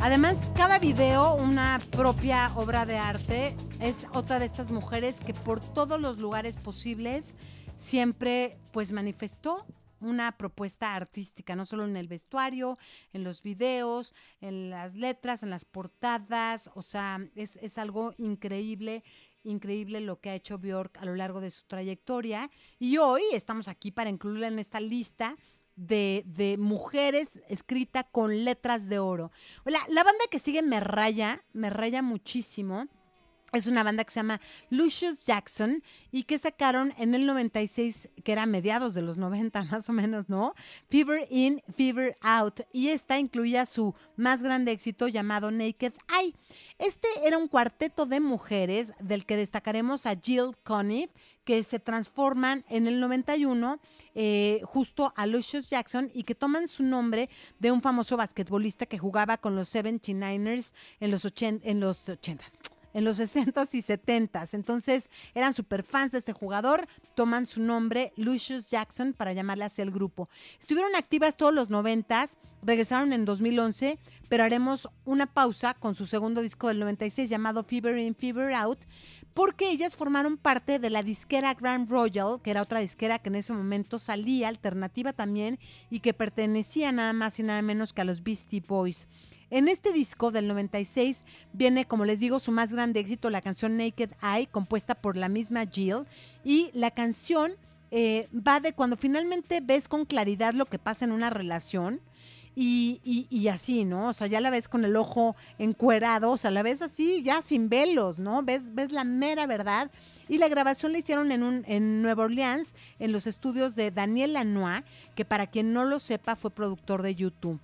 Además, cada video, una propia obra de arte, es otra de estas mujeres que por todos los lugares posibles siempre pues manifestó una propuesta artística, no solo en el vestuario, en los videos, en las letras, en las portadas, o sea, es, es algo increíble, increíble lo que ha hecho Bjork a lo largo de su trayectoria. Y hoy estamos aquí para incluirla en esta lista de, de mujeres escrita con letras de oro. La, la banda que sigue me raya, me raya muchísimo. Es una banda que se llama Lucius Jackson y que sacaron en el 96, que era mediados de los 90 más o menos, ¿no? Fever In, Fever Out. Y esta incluía su más grande éxito llamado Naked Eye. Este era un cuarteto de mujeres del que destacaremos a Jill Conniff, que se transforman en el 91 eh, justo a Lucius Jackson y que toman su nombre de un famoso basquetbolista que jugaba con los 79ers en los, en los 80s en los 60s y 70s. Entonces eran super fans de este jugador, toman su nombre Lucius Jackson para llamarle hacia el grupo. Estuvieron activas todos los 90s, regresaron en 2011, pero haremos una pausa con su segundo disco del 96 llamado Fever In, Fever Out, porque ellas formaron parte de la disquera Grand Royal, que era otra disquera que en ese momento salía, alternativa también, y que pertenecía nada más y nada menos que a los Beastie Boys. En este disco del 96 viene, como les digo, su más grande éxito, la canción Naked Eye, compuesta por la misma Jill. Y la canción eh, va de cuando finalmente ves con claridad lo que pasa en una relación. Y, y- y así, ¿no? O sea, ya la ves con el ojo encuerado, o sea, la ves así, ya sin velos, ¿no? Ves, ves la mera verdad. Y la grabación la hicieron en, un, en Nueva Orleans, en los estudios de Daniel Lanois, que para quien no lo sepa fue productor de YouTube.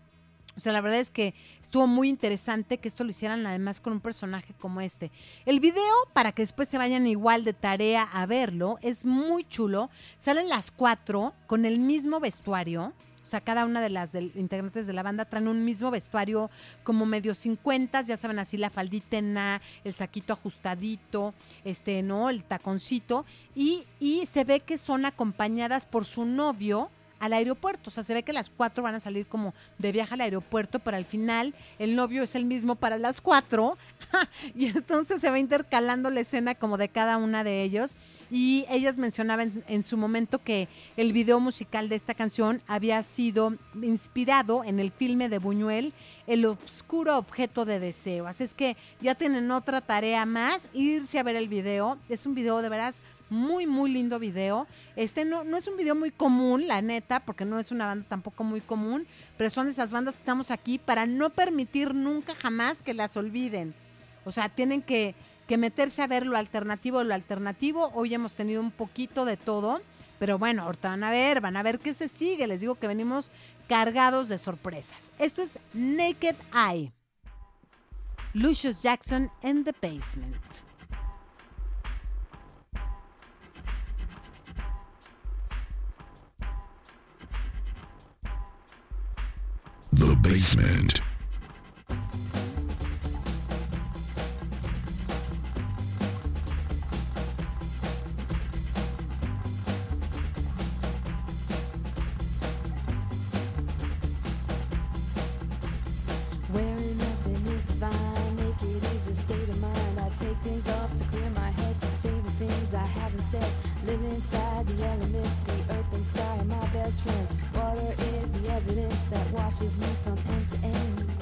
O sea, la verdad es que estuvo muy interesante que esto lo hicieran además con un personaje como este. El video, para que después se vayan igual de tarea a verlo, es muy chulo. Salen las cuatro con el mismo vestuario. O sea, cada una de las del- integrantes de la banda traen un mismo vestuario como medio 50, ya saben, así la faldítena, el saquito ajustadito, este, ¿no? El taconcito. Y, y se ve que son acompañadas por su novio al aeropuerto. O sea, se ve que las cuatro van a salir como de viaje al aeropuerto, pero al final el novio es el mismo para las cuatro. y entonces se va intercalando la escena como de cada una de ellos. Y ellas mencionaban en, su momento que el video musical de esta canción había sido inspirado en el filme de Buñuel, El oscuro objeto de deseo. Así es que ya tienen otra tarea más, irse a ver el video. Es un video de veras muy, muy lindo video. Este no, no es un video muy común, la neta, porque no es una banda tampoco muy común, pero son de esas bandas que estamos aquí para no permitir nunca jamás que las olviden. O sea, tienen que, que meterse a ver lo alternativo, lo alternativo. Hoy hemos tenido un poquito de todo, pero bueno, ahorita van a ver, van a ver qué se sigue. Les digo que venimos cargados de sorpresas. Esto es Naked Eye. Lucius Jackson in the Basement. I take things off to clear my head, to say the things I haven't said. Live inside the elements, best friends. Water is the evidence that washes me from end to end.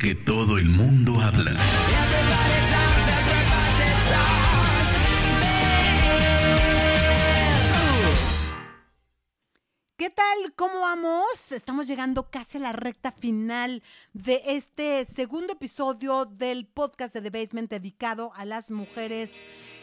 Que todo el mundo habla. ¿Qué tal? ¿Cómo vamos? Estamos llegando casi a la recta final de este segundo episodio del podcast de The Basement dedicado a las mujeres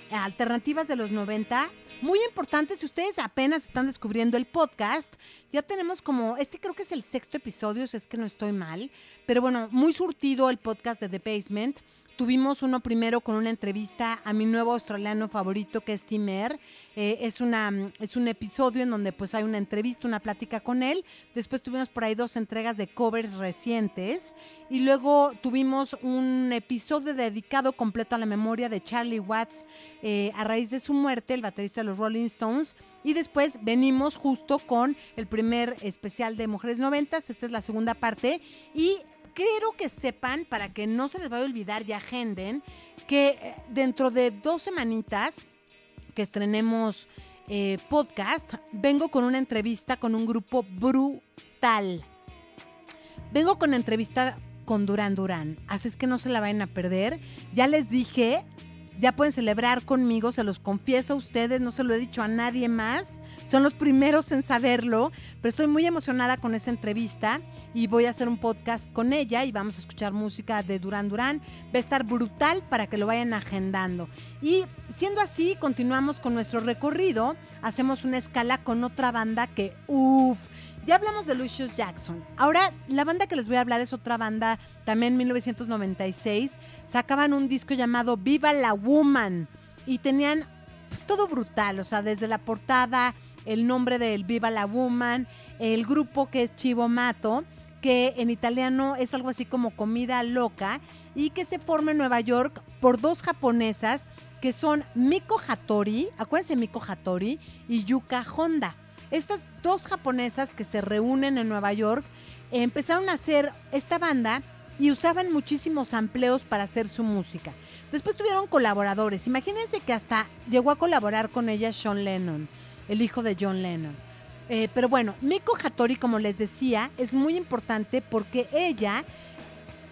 alternativas de los 90. Muy importante, si ustedes apenas están descubriendo el podcast, ya tenemos como, este creo que es el sexto episodio, si es que no estoy mal, pero bueno, muy surtido el podcast de The Basement. Tuvimos uno primero con una entrevista a mi nuevo australiano favorito que es Tim. Eh, es, una, es un episodio en donde pues hay una entrevista, una plática con él. Después tuvimos por ahí dos entregas de covers recientes. Y luego tuvimos un episodio dedicado completo a la memoria de Charlie Watts eh, a raíz de su muerte, el baterista de los Rolling Stones. Y después venimos justo con el primer especial de Mujeres Noventas. Esta es la segunda parte. Y quiero que sepan, para que no se les vaya a olvidar y agenden, que eh, dentro de dos semanitas que estrenemos eh, podcast, vengo con una entrevista con un grupo brutal. Vengo con entrevista con Durán Durán, así es que no se la vayan a perder. Ya les dije, ya pueden celebrar conmigo, se los confieso a ustedes, no se lo he dicho a nadie más. Son los primeros en saberlo, pero estoy muy emocionada con esa entrevista y voy a hacer un podcast con ella y vamos a escuchar música de Durán Durán. Va a estar brutal para que lo vayan agendando. Y siendo así, continuamos con nuestro recorrido. Hacemos una escala con otra banda que, uff, ya hablamos de Lucius Jackson. Ahora, la banda que les voy a hablar es otra banda, también en 1996. Sacaban un disco llamado Viva la Woman y tenían pues, todo brutal, o sea, desde la portada, el nombre del Viva la Woman, el grupo que es Chivo Mato, que en italiano es algo así como comida loca y que se forma en Nueva York por dos japonesas que son Miko Hattori, acuérdense Miko Hattori y Yuka Honda. Estas dos japonesas que se reúnen en Nueva York empezaron a hacer esta banda y usaban muchísimos amplios para hacer su música. Después tuvieron colaboradores. Imagínense que hasta llegó a colaborar con ella Sean Lennon, el hijo de John Lennon. Eh, pero bueno, Miko Hattori, como les decía, es muy importante porque ella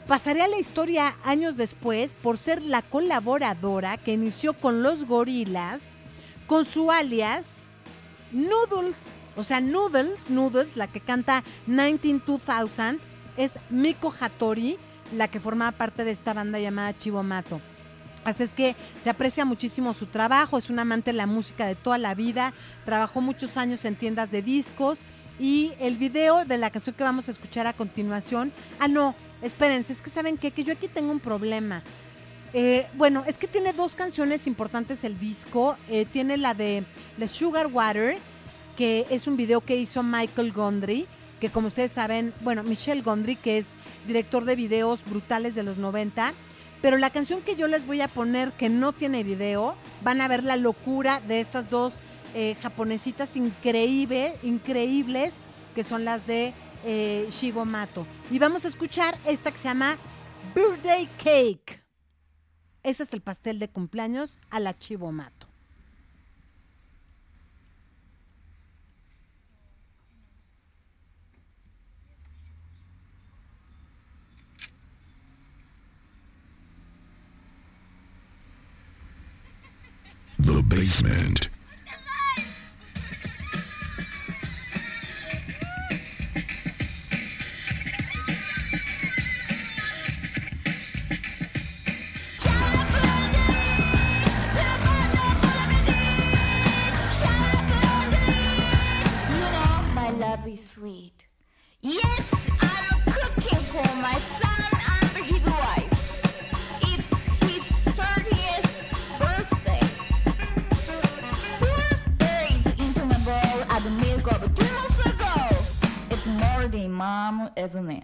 pasaría a la historia años después por ser la colaboradora que inició con los gorilas con su alias Noodles. O sea, Noodles, Noodles, la que canta 19-2000, es Miko Hattori, la que formaba parte de esta banda llamada Chivomato. Así es que se aprecia muchísimo su trabajo, es un amante de la música de toda la vida, trabajó muchos años en tiendas de discos y el video de la canción que vamos a escuchar a continuación, ah no, espérense, es que saben qué? que yo aquí tengo un problema. Eh, bueno, es que tiene dos canciones importantes el disco, eh, tiene la de The Sugar Water, que es un video que hizo Michael Gondry, que como ustedes saben, bueno, Michelle Gondry, que es director de videos brutales de los 90, pero la canción que yo les voy a poner que no tiene video, van a ver la locura de estas dos eh, japonesitas increíble, increíbles, que son las de eh, Shibo Mato. Y vamos a escuchar esta que se llama Birthday Cake. Ese es el pastel de cumpleaños a la Chivo Mato. The Basement. Sweet. Yes, I'm cooking for my son and his wife. It's his 30th birthday. Put berries into my bowl and the milk of two months ago. It's more than mom, isn't it?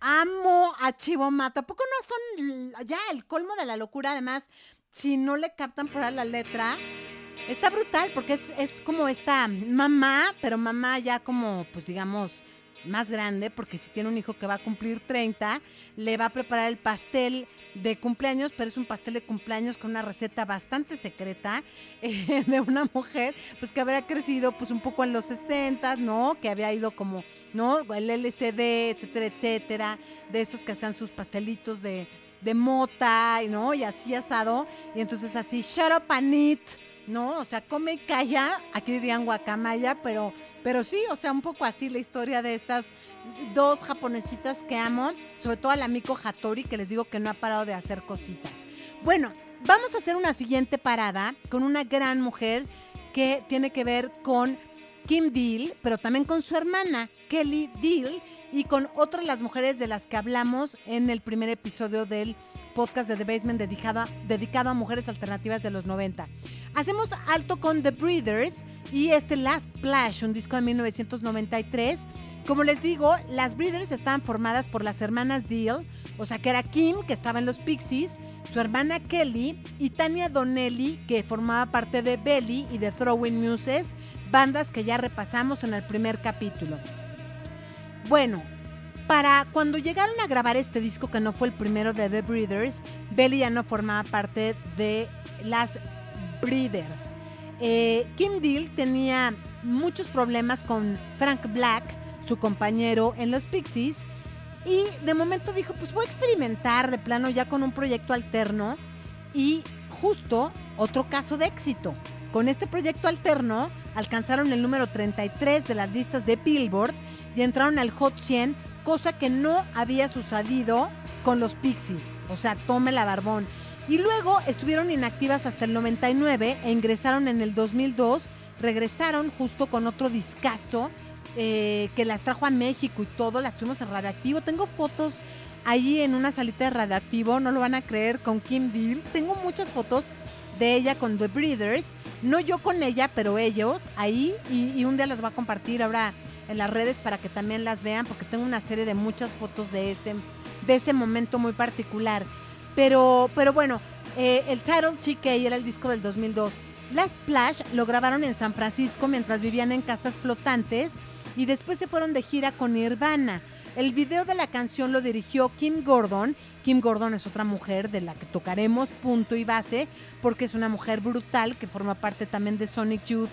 Amo a Chivo Mato. ¿A poco no son ya el colmo de la locura? Además, si no le captan por ahí la letra, está brutal porque es, es como esta mamá, pero mamá ya como, pues digamos, más grande, porque si tiene un hijo que va a cumplir 30, le va a preparar el pastel de cumpleaños, pero es un pastel de cumpleaños con una receta bastante secreta eh, de una mujer, pues que habría crecido pues un poco en los 60, ¿no? Que había ido como, ¿no? El LCD, etcétera, etcétera, de estos que hacían sus pastelitos de, de mota, ¿no? Y así asado, y entonces así, shut up and ¿no? O sea, come calla, aquí dirían guacamaya, pero, pero sí, o sea, un poco así la historia de estas dos japonesitas que amo, sobre todo a la Miko Hattori, que les digo que no ha parado de hacer cositas. Bueno, vamos a hacer una siguiente parada con una gran mujer que tiene que ver con Kim Deal, pero también con su hermana, Kelly Deal, y con otras las mujeres de las que hablamos en el primer episodio del podcast de The Basement dedicado a, mujeres alternativas de los 90. Hacemos alto con The Breeders y este Last Splash, un disco de 1993. Como les digo, las Breeders estaban formadas por las hermanas Deal, o sea que era Kim, que estaba en los Pixies, su hermana Kelly y Tania Donnelly, que formaba parte de Belly y de Throwing Muses, bandas que ya repasamos en el primer capítulo. Bueno, para cuando llegaron a grabar este disco, que no fue el primero de The Breeders, Belly ya no formaba parte de las Breeders. Eh, Kim Deal tenía muchos problemas con Frank Black, su compañero en los Pixies, y de momento dijo, pues voy a experimentar de plano ya con un proyecto alterno y justo otro caso de éxito. Con este proyecto alterno alcanzaron el número 33 de las listas de Billboard y entraron al Hot 100, cosa que no había sucedido con los Pixies. O sea, tome la barbón. Y luego estuvieron inactivas hasta el 99 e ingresaron en el 2002. Regresaron justo con otro discazo eh, que las trajo a México y todo. Las tuvimos en radioactivo. Tengo fotos allí en una salita de radioactivo, no lo van a creer, con Kim Deal. Tengo muchas fotos de ella con The Breeders. No yo con ella, pero ellos ahí. Y, y un día las voy a compartir ahora en las redes para que también las vean, porque tengo una serie de muchas fotos de ese, de ese momento muy particular. Pero, pero bueno, eh, el Title TK era el disco del 2002. Last Splash lo grabaron en San Francisco mientras vivían en casas flotantes y después se fueron de gira con Nirvana. El video de la canción lo dirigió Kim Gordon. Kim Gordon es otra mujer de la que tocaremos punto y base porque es una mujer brutal que forma parte también de Sonic Youth.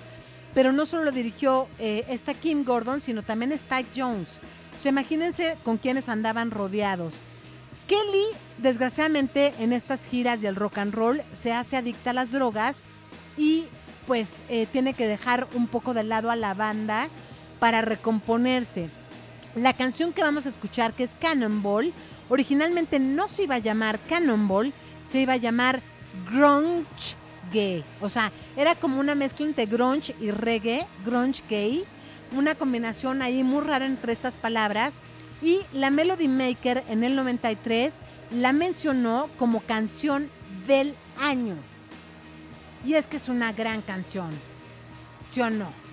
Pero no solo lo dirigió eh, esta Kim Gordon, sino también Spike Jones. O sea, imagínense con quienes andaban rodeados. Kelly, desgraciadamente, en estas giras y el rock and roll, se hace adicta a las drogas y pues eh, tiene que dejar un poco de lado a la banda para recomponerse. La canción que vamos a escuchar, que es Cannonball, originalmente no se iba a llamar Cannonball, se iba a llamar Grunge Gay. O sea, era como una mezcla entre grunge y reggae, grunge gay, una combinación ahí muy rara entre estas palabras. Y la Melody Maker en el 93 la mencionó como canción del año. Y es que es una gran canción. ¿Sí o no?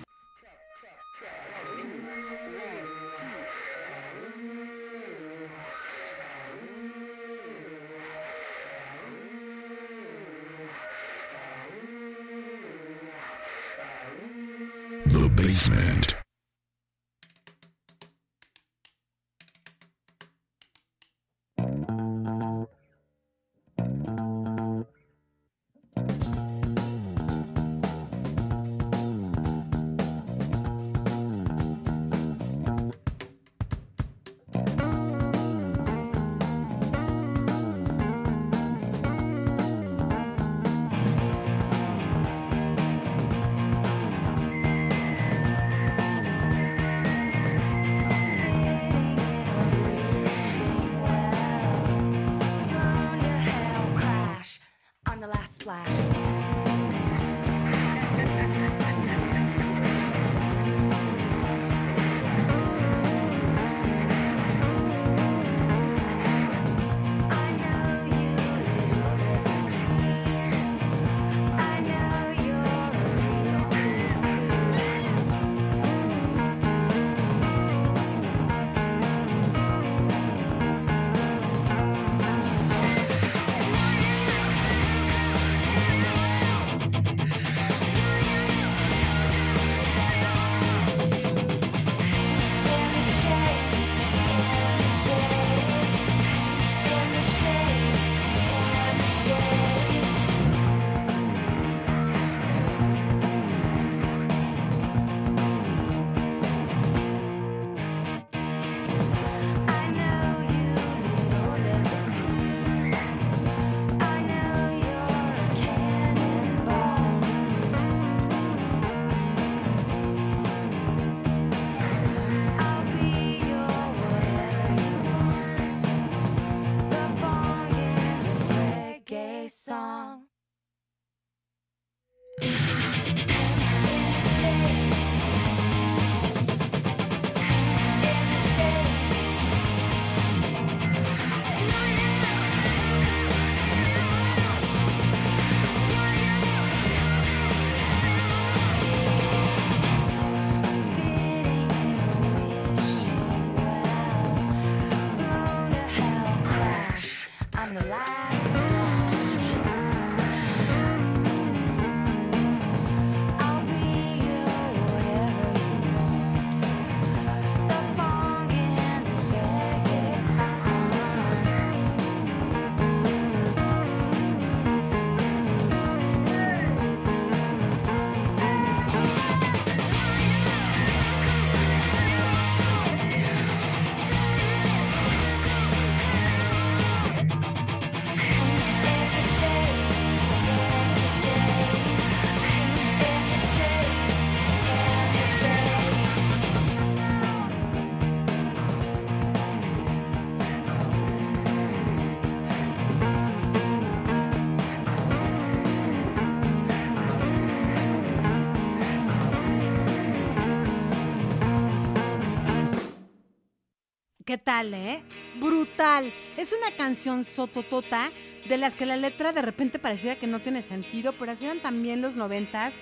¿Qué tal, eh? Brutal. Es una canción sototota de las que la letra de repente pareciera que no tiene sentido, pero así eran también los noventas.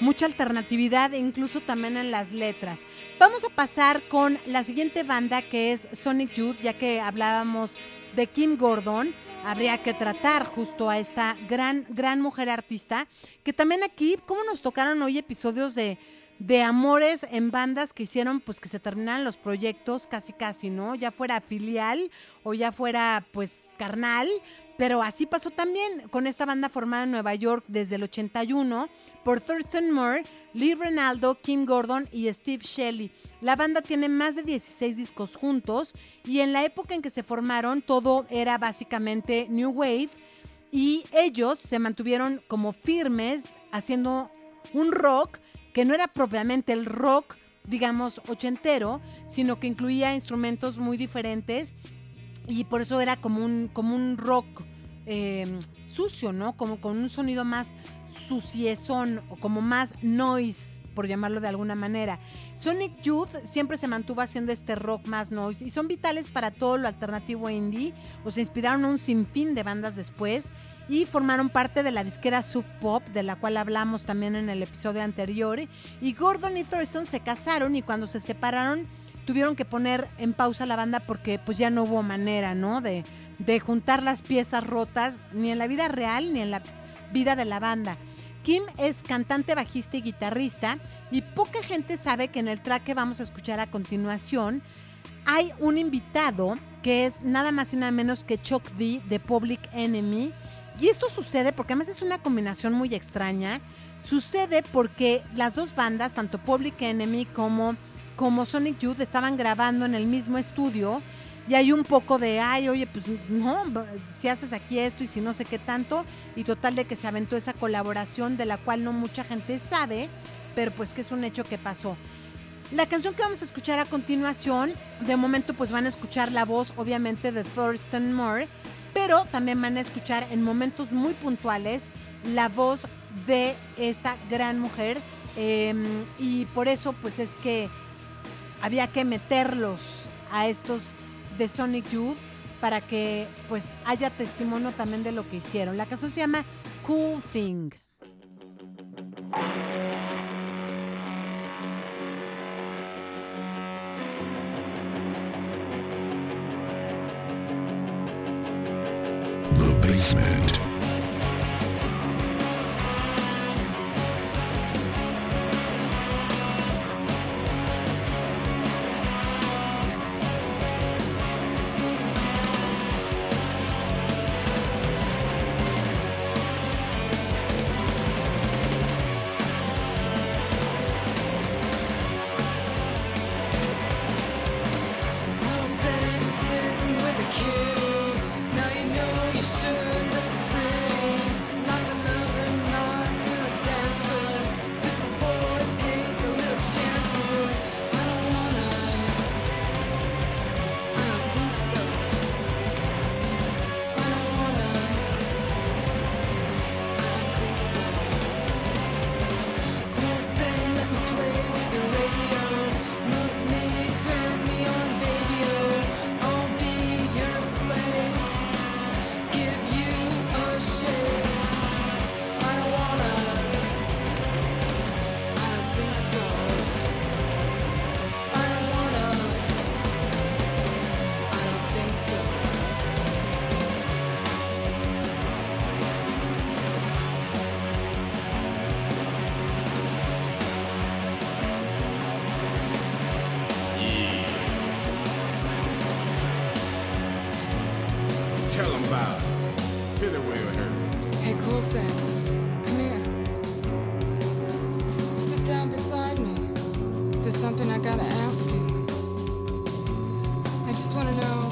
Mucha alternatividad e incluso también en las letras. Vamos a pasar con la siguiente banda que es Sonic Youth, ya que hablábamos de Kim Gordon. Habría que tratar justo a esta gran, gran mujer artista, que también aquí, ¿cómo nos tocaron hoy episodios de, de amores en bandas que hicieron pues que se terminaran los proyectos casi casi, ¿no? Ya fuera filial o ya fuera pues carnal, pero así pasó también con esta banda formada en Nueva York desde el 81 por Thurston Moore, Lee Renaldo, Kim Gordon y Steve Shelley. La banda tiene más de 16 discos juntos y en la época en que se formaron todo era básicamente New Wave y ellos se mantuvieron como firmes haciendo un rock que no era propiamente el rock, digamos, ochentero, sino que incluía instrumentos muy diferentes y por eso era como un, como un rock eh, sucio, ¿no? Como con un sonido más suciezón o como más noise, por llamarlo de alguna manera. Sonic Youth siempre se mantuvo haciendo este rock más noise y son vitales para todo lo alternativo indie, o se inspiraron un sinfín de bandas después y formaron parte de la disquera Sub Pop, de la cual hablamos también en el episodio anterior. Y Gordon y Thurston se casaron y cuando se separaron tuvieron que poner en pausa la banda porque pues ya no hubo manera, ¿no? De, de juntar las piezas rotas, ni en la vida real ni en la vida de la banda. Kim es cantante, bajista y guitarrista y poca gente sabe que en el track que vamos a escuchar a continuación hay un invitado que es nada más y nada menos que Chuck D de Public Enemy. Y esto sucede porque además es una combinación muy extraña. Sucede porque las dos bandas, tanto Public Enemy como, como Sonic Youth, estaban grabando en el mismo estudio. Y hay un poco de, ay, oye, pues no, si haces aquí esto y si no sé qué tanto. Y total de que se aventó esa colaboración de la cual no mucha gente sabe, pero pues que es un hecho que pasó. La canción que vamos a escuchar a continuación, de momento pues van a escuchar la voz obviamente de Thurston Moore, pero también van a escuchar en momentos muy puntuales la voz de esta gran mujer eh, y por eso pues es que había que meterlos a estos de Sonic Youth para que pues haya testimonio también de lo que hicieron. La canción se llama Cool Thing. Basement. Wanna know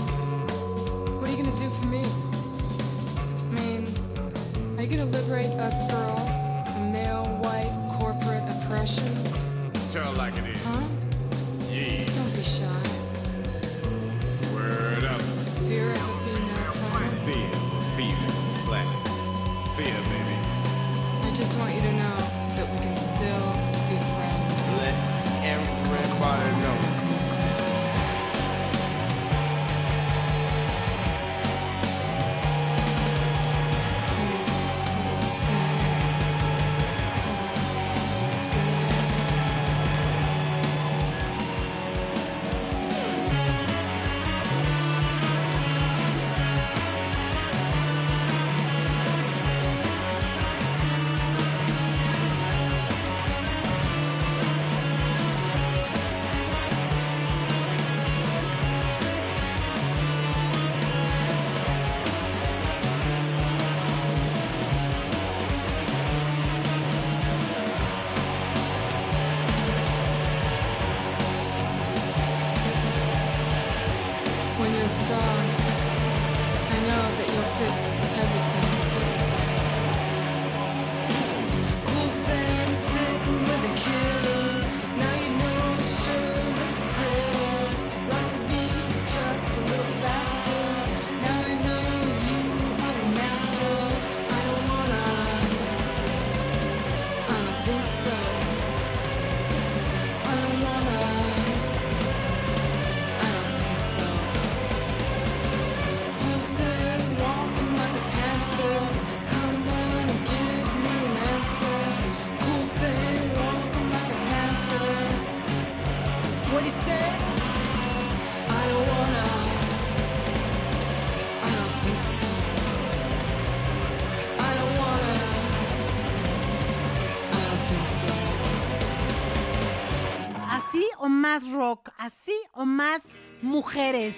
mujeres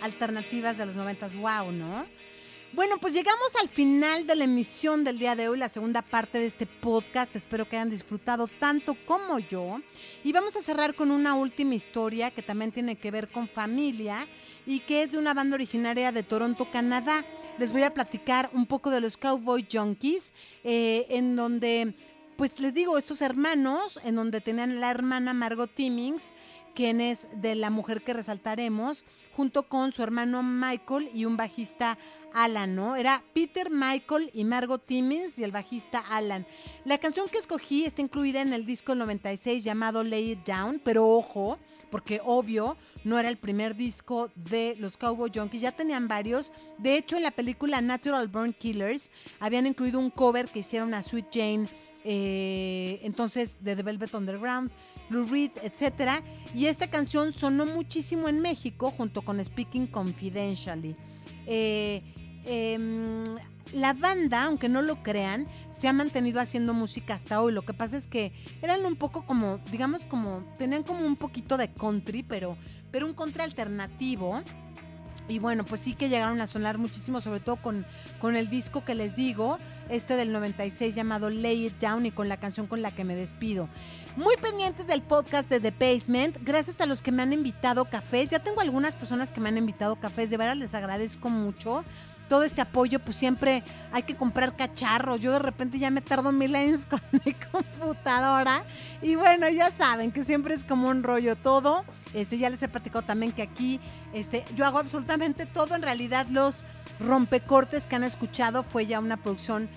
alternativas de los noventas, wow, ¿no? Bueno, pues llegamos al final de la emisión del día de hoy, la segunda parte de este podcast. Espero que hayan disfrutado tanto como yo. Y vamos a cerrar con una última historia que también tiene que ver con familia y que es de una banda originaria de Toronto, Canadá. Les voy a platicar un poco de los Cowboy Junkies, eh, en donde, pues les digo, estos hermanos, en donde tenían la hermana Margot Timmings, quien es de la mujer que resaltaremos, junto con su hermano Michael y un bajista Alan, ¿no? Era Peter, Michael y Margot Timmins y el bajista Alan. La canción que escogí está incluida en el disco 96 llamado Lay It Down, pero ojo, porque obvio no era el primer disco de los Cowboy Junkies, ya tenían varios. De hecho, en la película Natural Born Killers habían incluido un cover que hicieron a Sweet Jane, eh, entonces de The Velvet Underground. Lou Reed, etcétera. Y esta canción sonó muchísimo en México junto con Speaking Confidentially. Eh, em, la banda, aunque no lo crean, se ha mantenido haciendo música hasta hoy. Lo que pasa es que eran un poco como, digamos, como, tenían como un poquito de country, pero, pero un country alternativo. Y bueno, pues sí que llegaron a sonar muchísimo, sobre todo con, con el disco que les digo, este del 96 llamado Lay It Down y con la canción con la que me despido. Muy pendientes del podcast de The Basement, gracias a los que me han invitado cafés. Ya tengo algunas personas que me han invitado cafés, de veras les agradezco mucho todo este apoyo, pues siempre hay que comprar cacharros. Yo de repente ya me tardo mil años con mi computadora. Y bueno, ya saben que siempre es como un rollo todo. Este, ya les he platicado también que aquí este, yo hago absolutamente todo. En realidad, los rompecortes que han escuchado fue ya una producción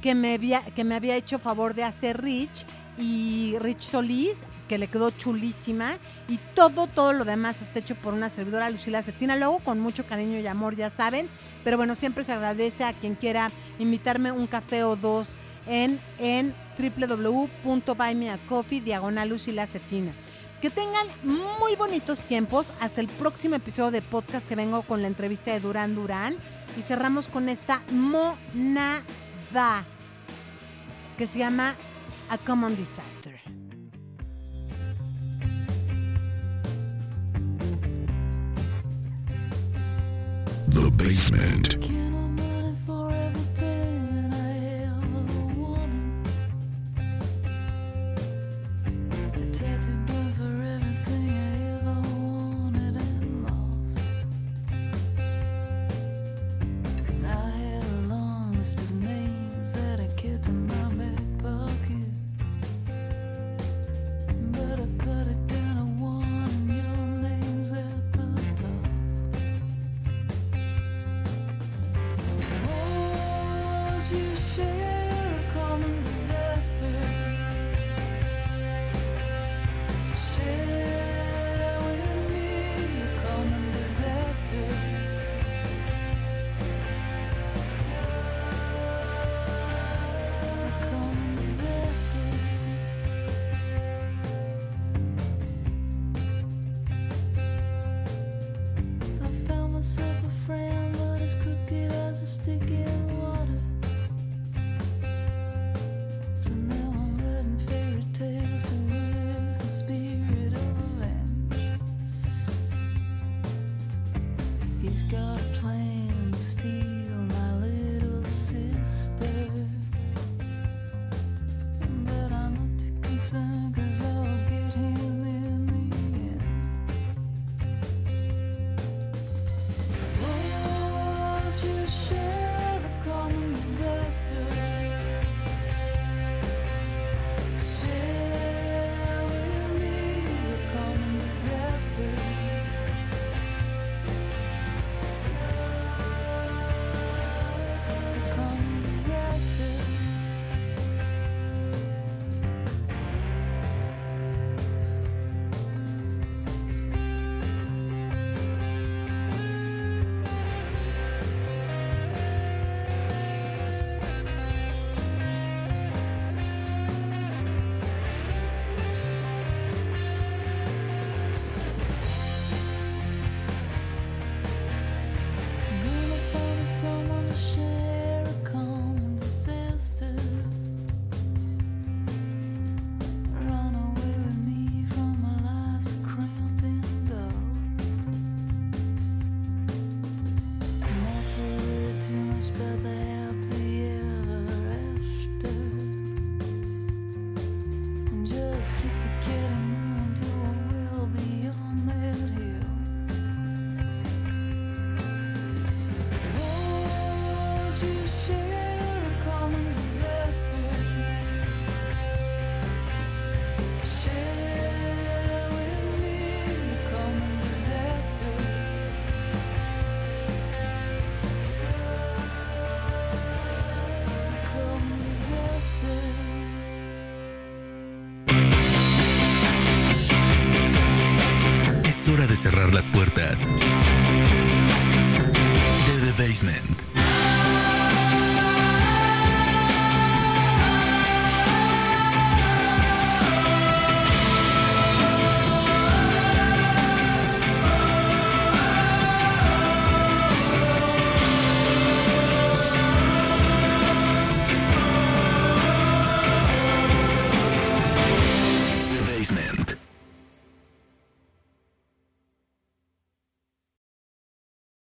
que me había, que me había hecho favor de hacer Rich y Rich Solís, que le quedó chulísima. Y todo, todo lo demás está hecho por una servidora, Lucila Cetina. Luego, con mucho cariño y amor, ya saben. Pero bueno, siempre se agradece a quien quiera invitarme un café o dos en, en www.buymeacoffee, diagonal Lucila Cetina. Que tengan muy bonitos tiempos. Hasta el próximo episodio de podcast que vengo con la entrevista de Durán Durán. Y cerramos con esta monada que se llama A Common Disaster. The Basement. The Basement.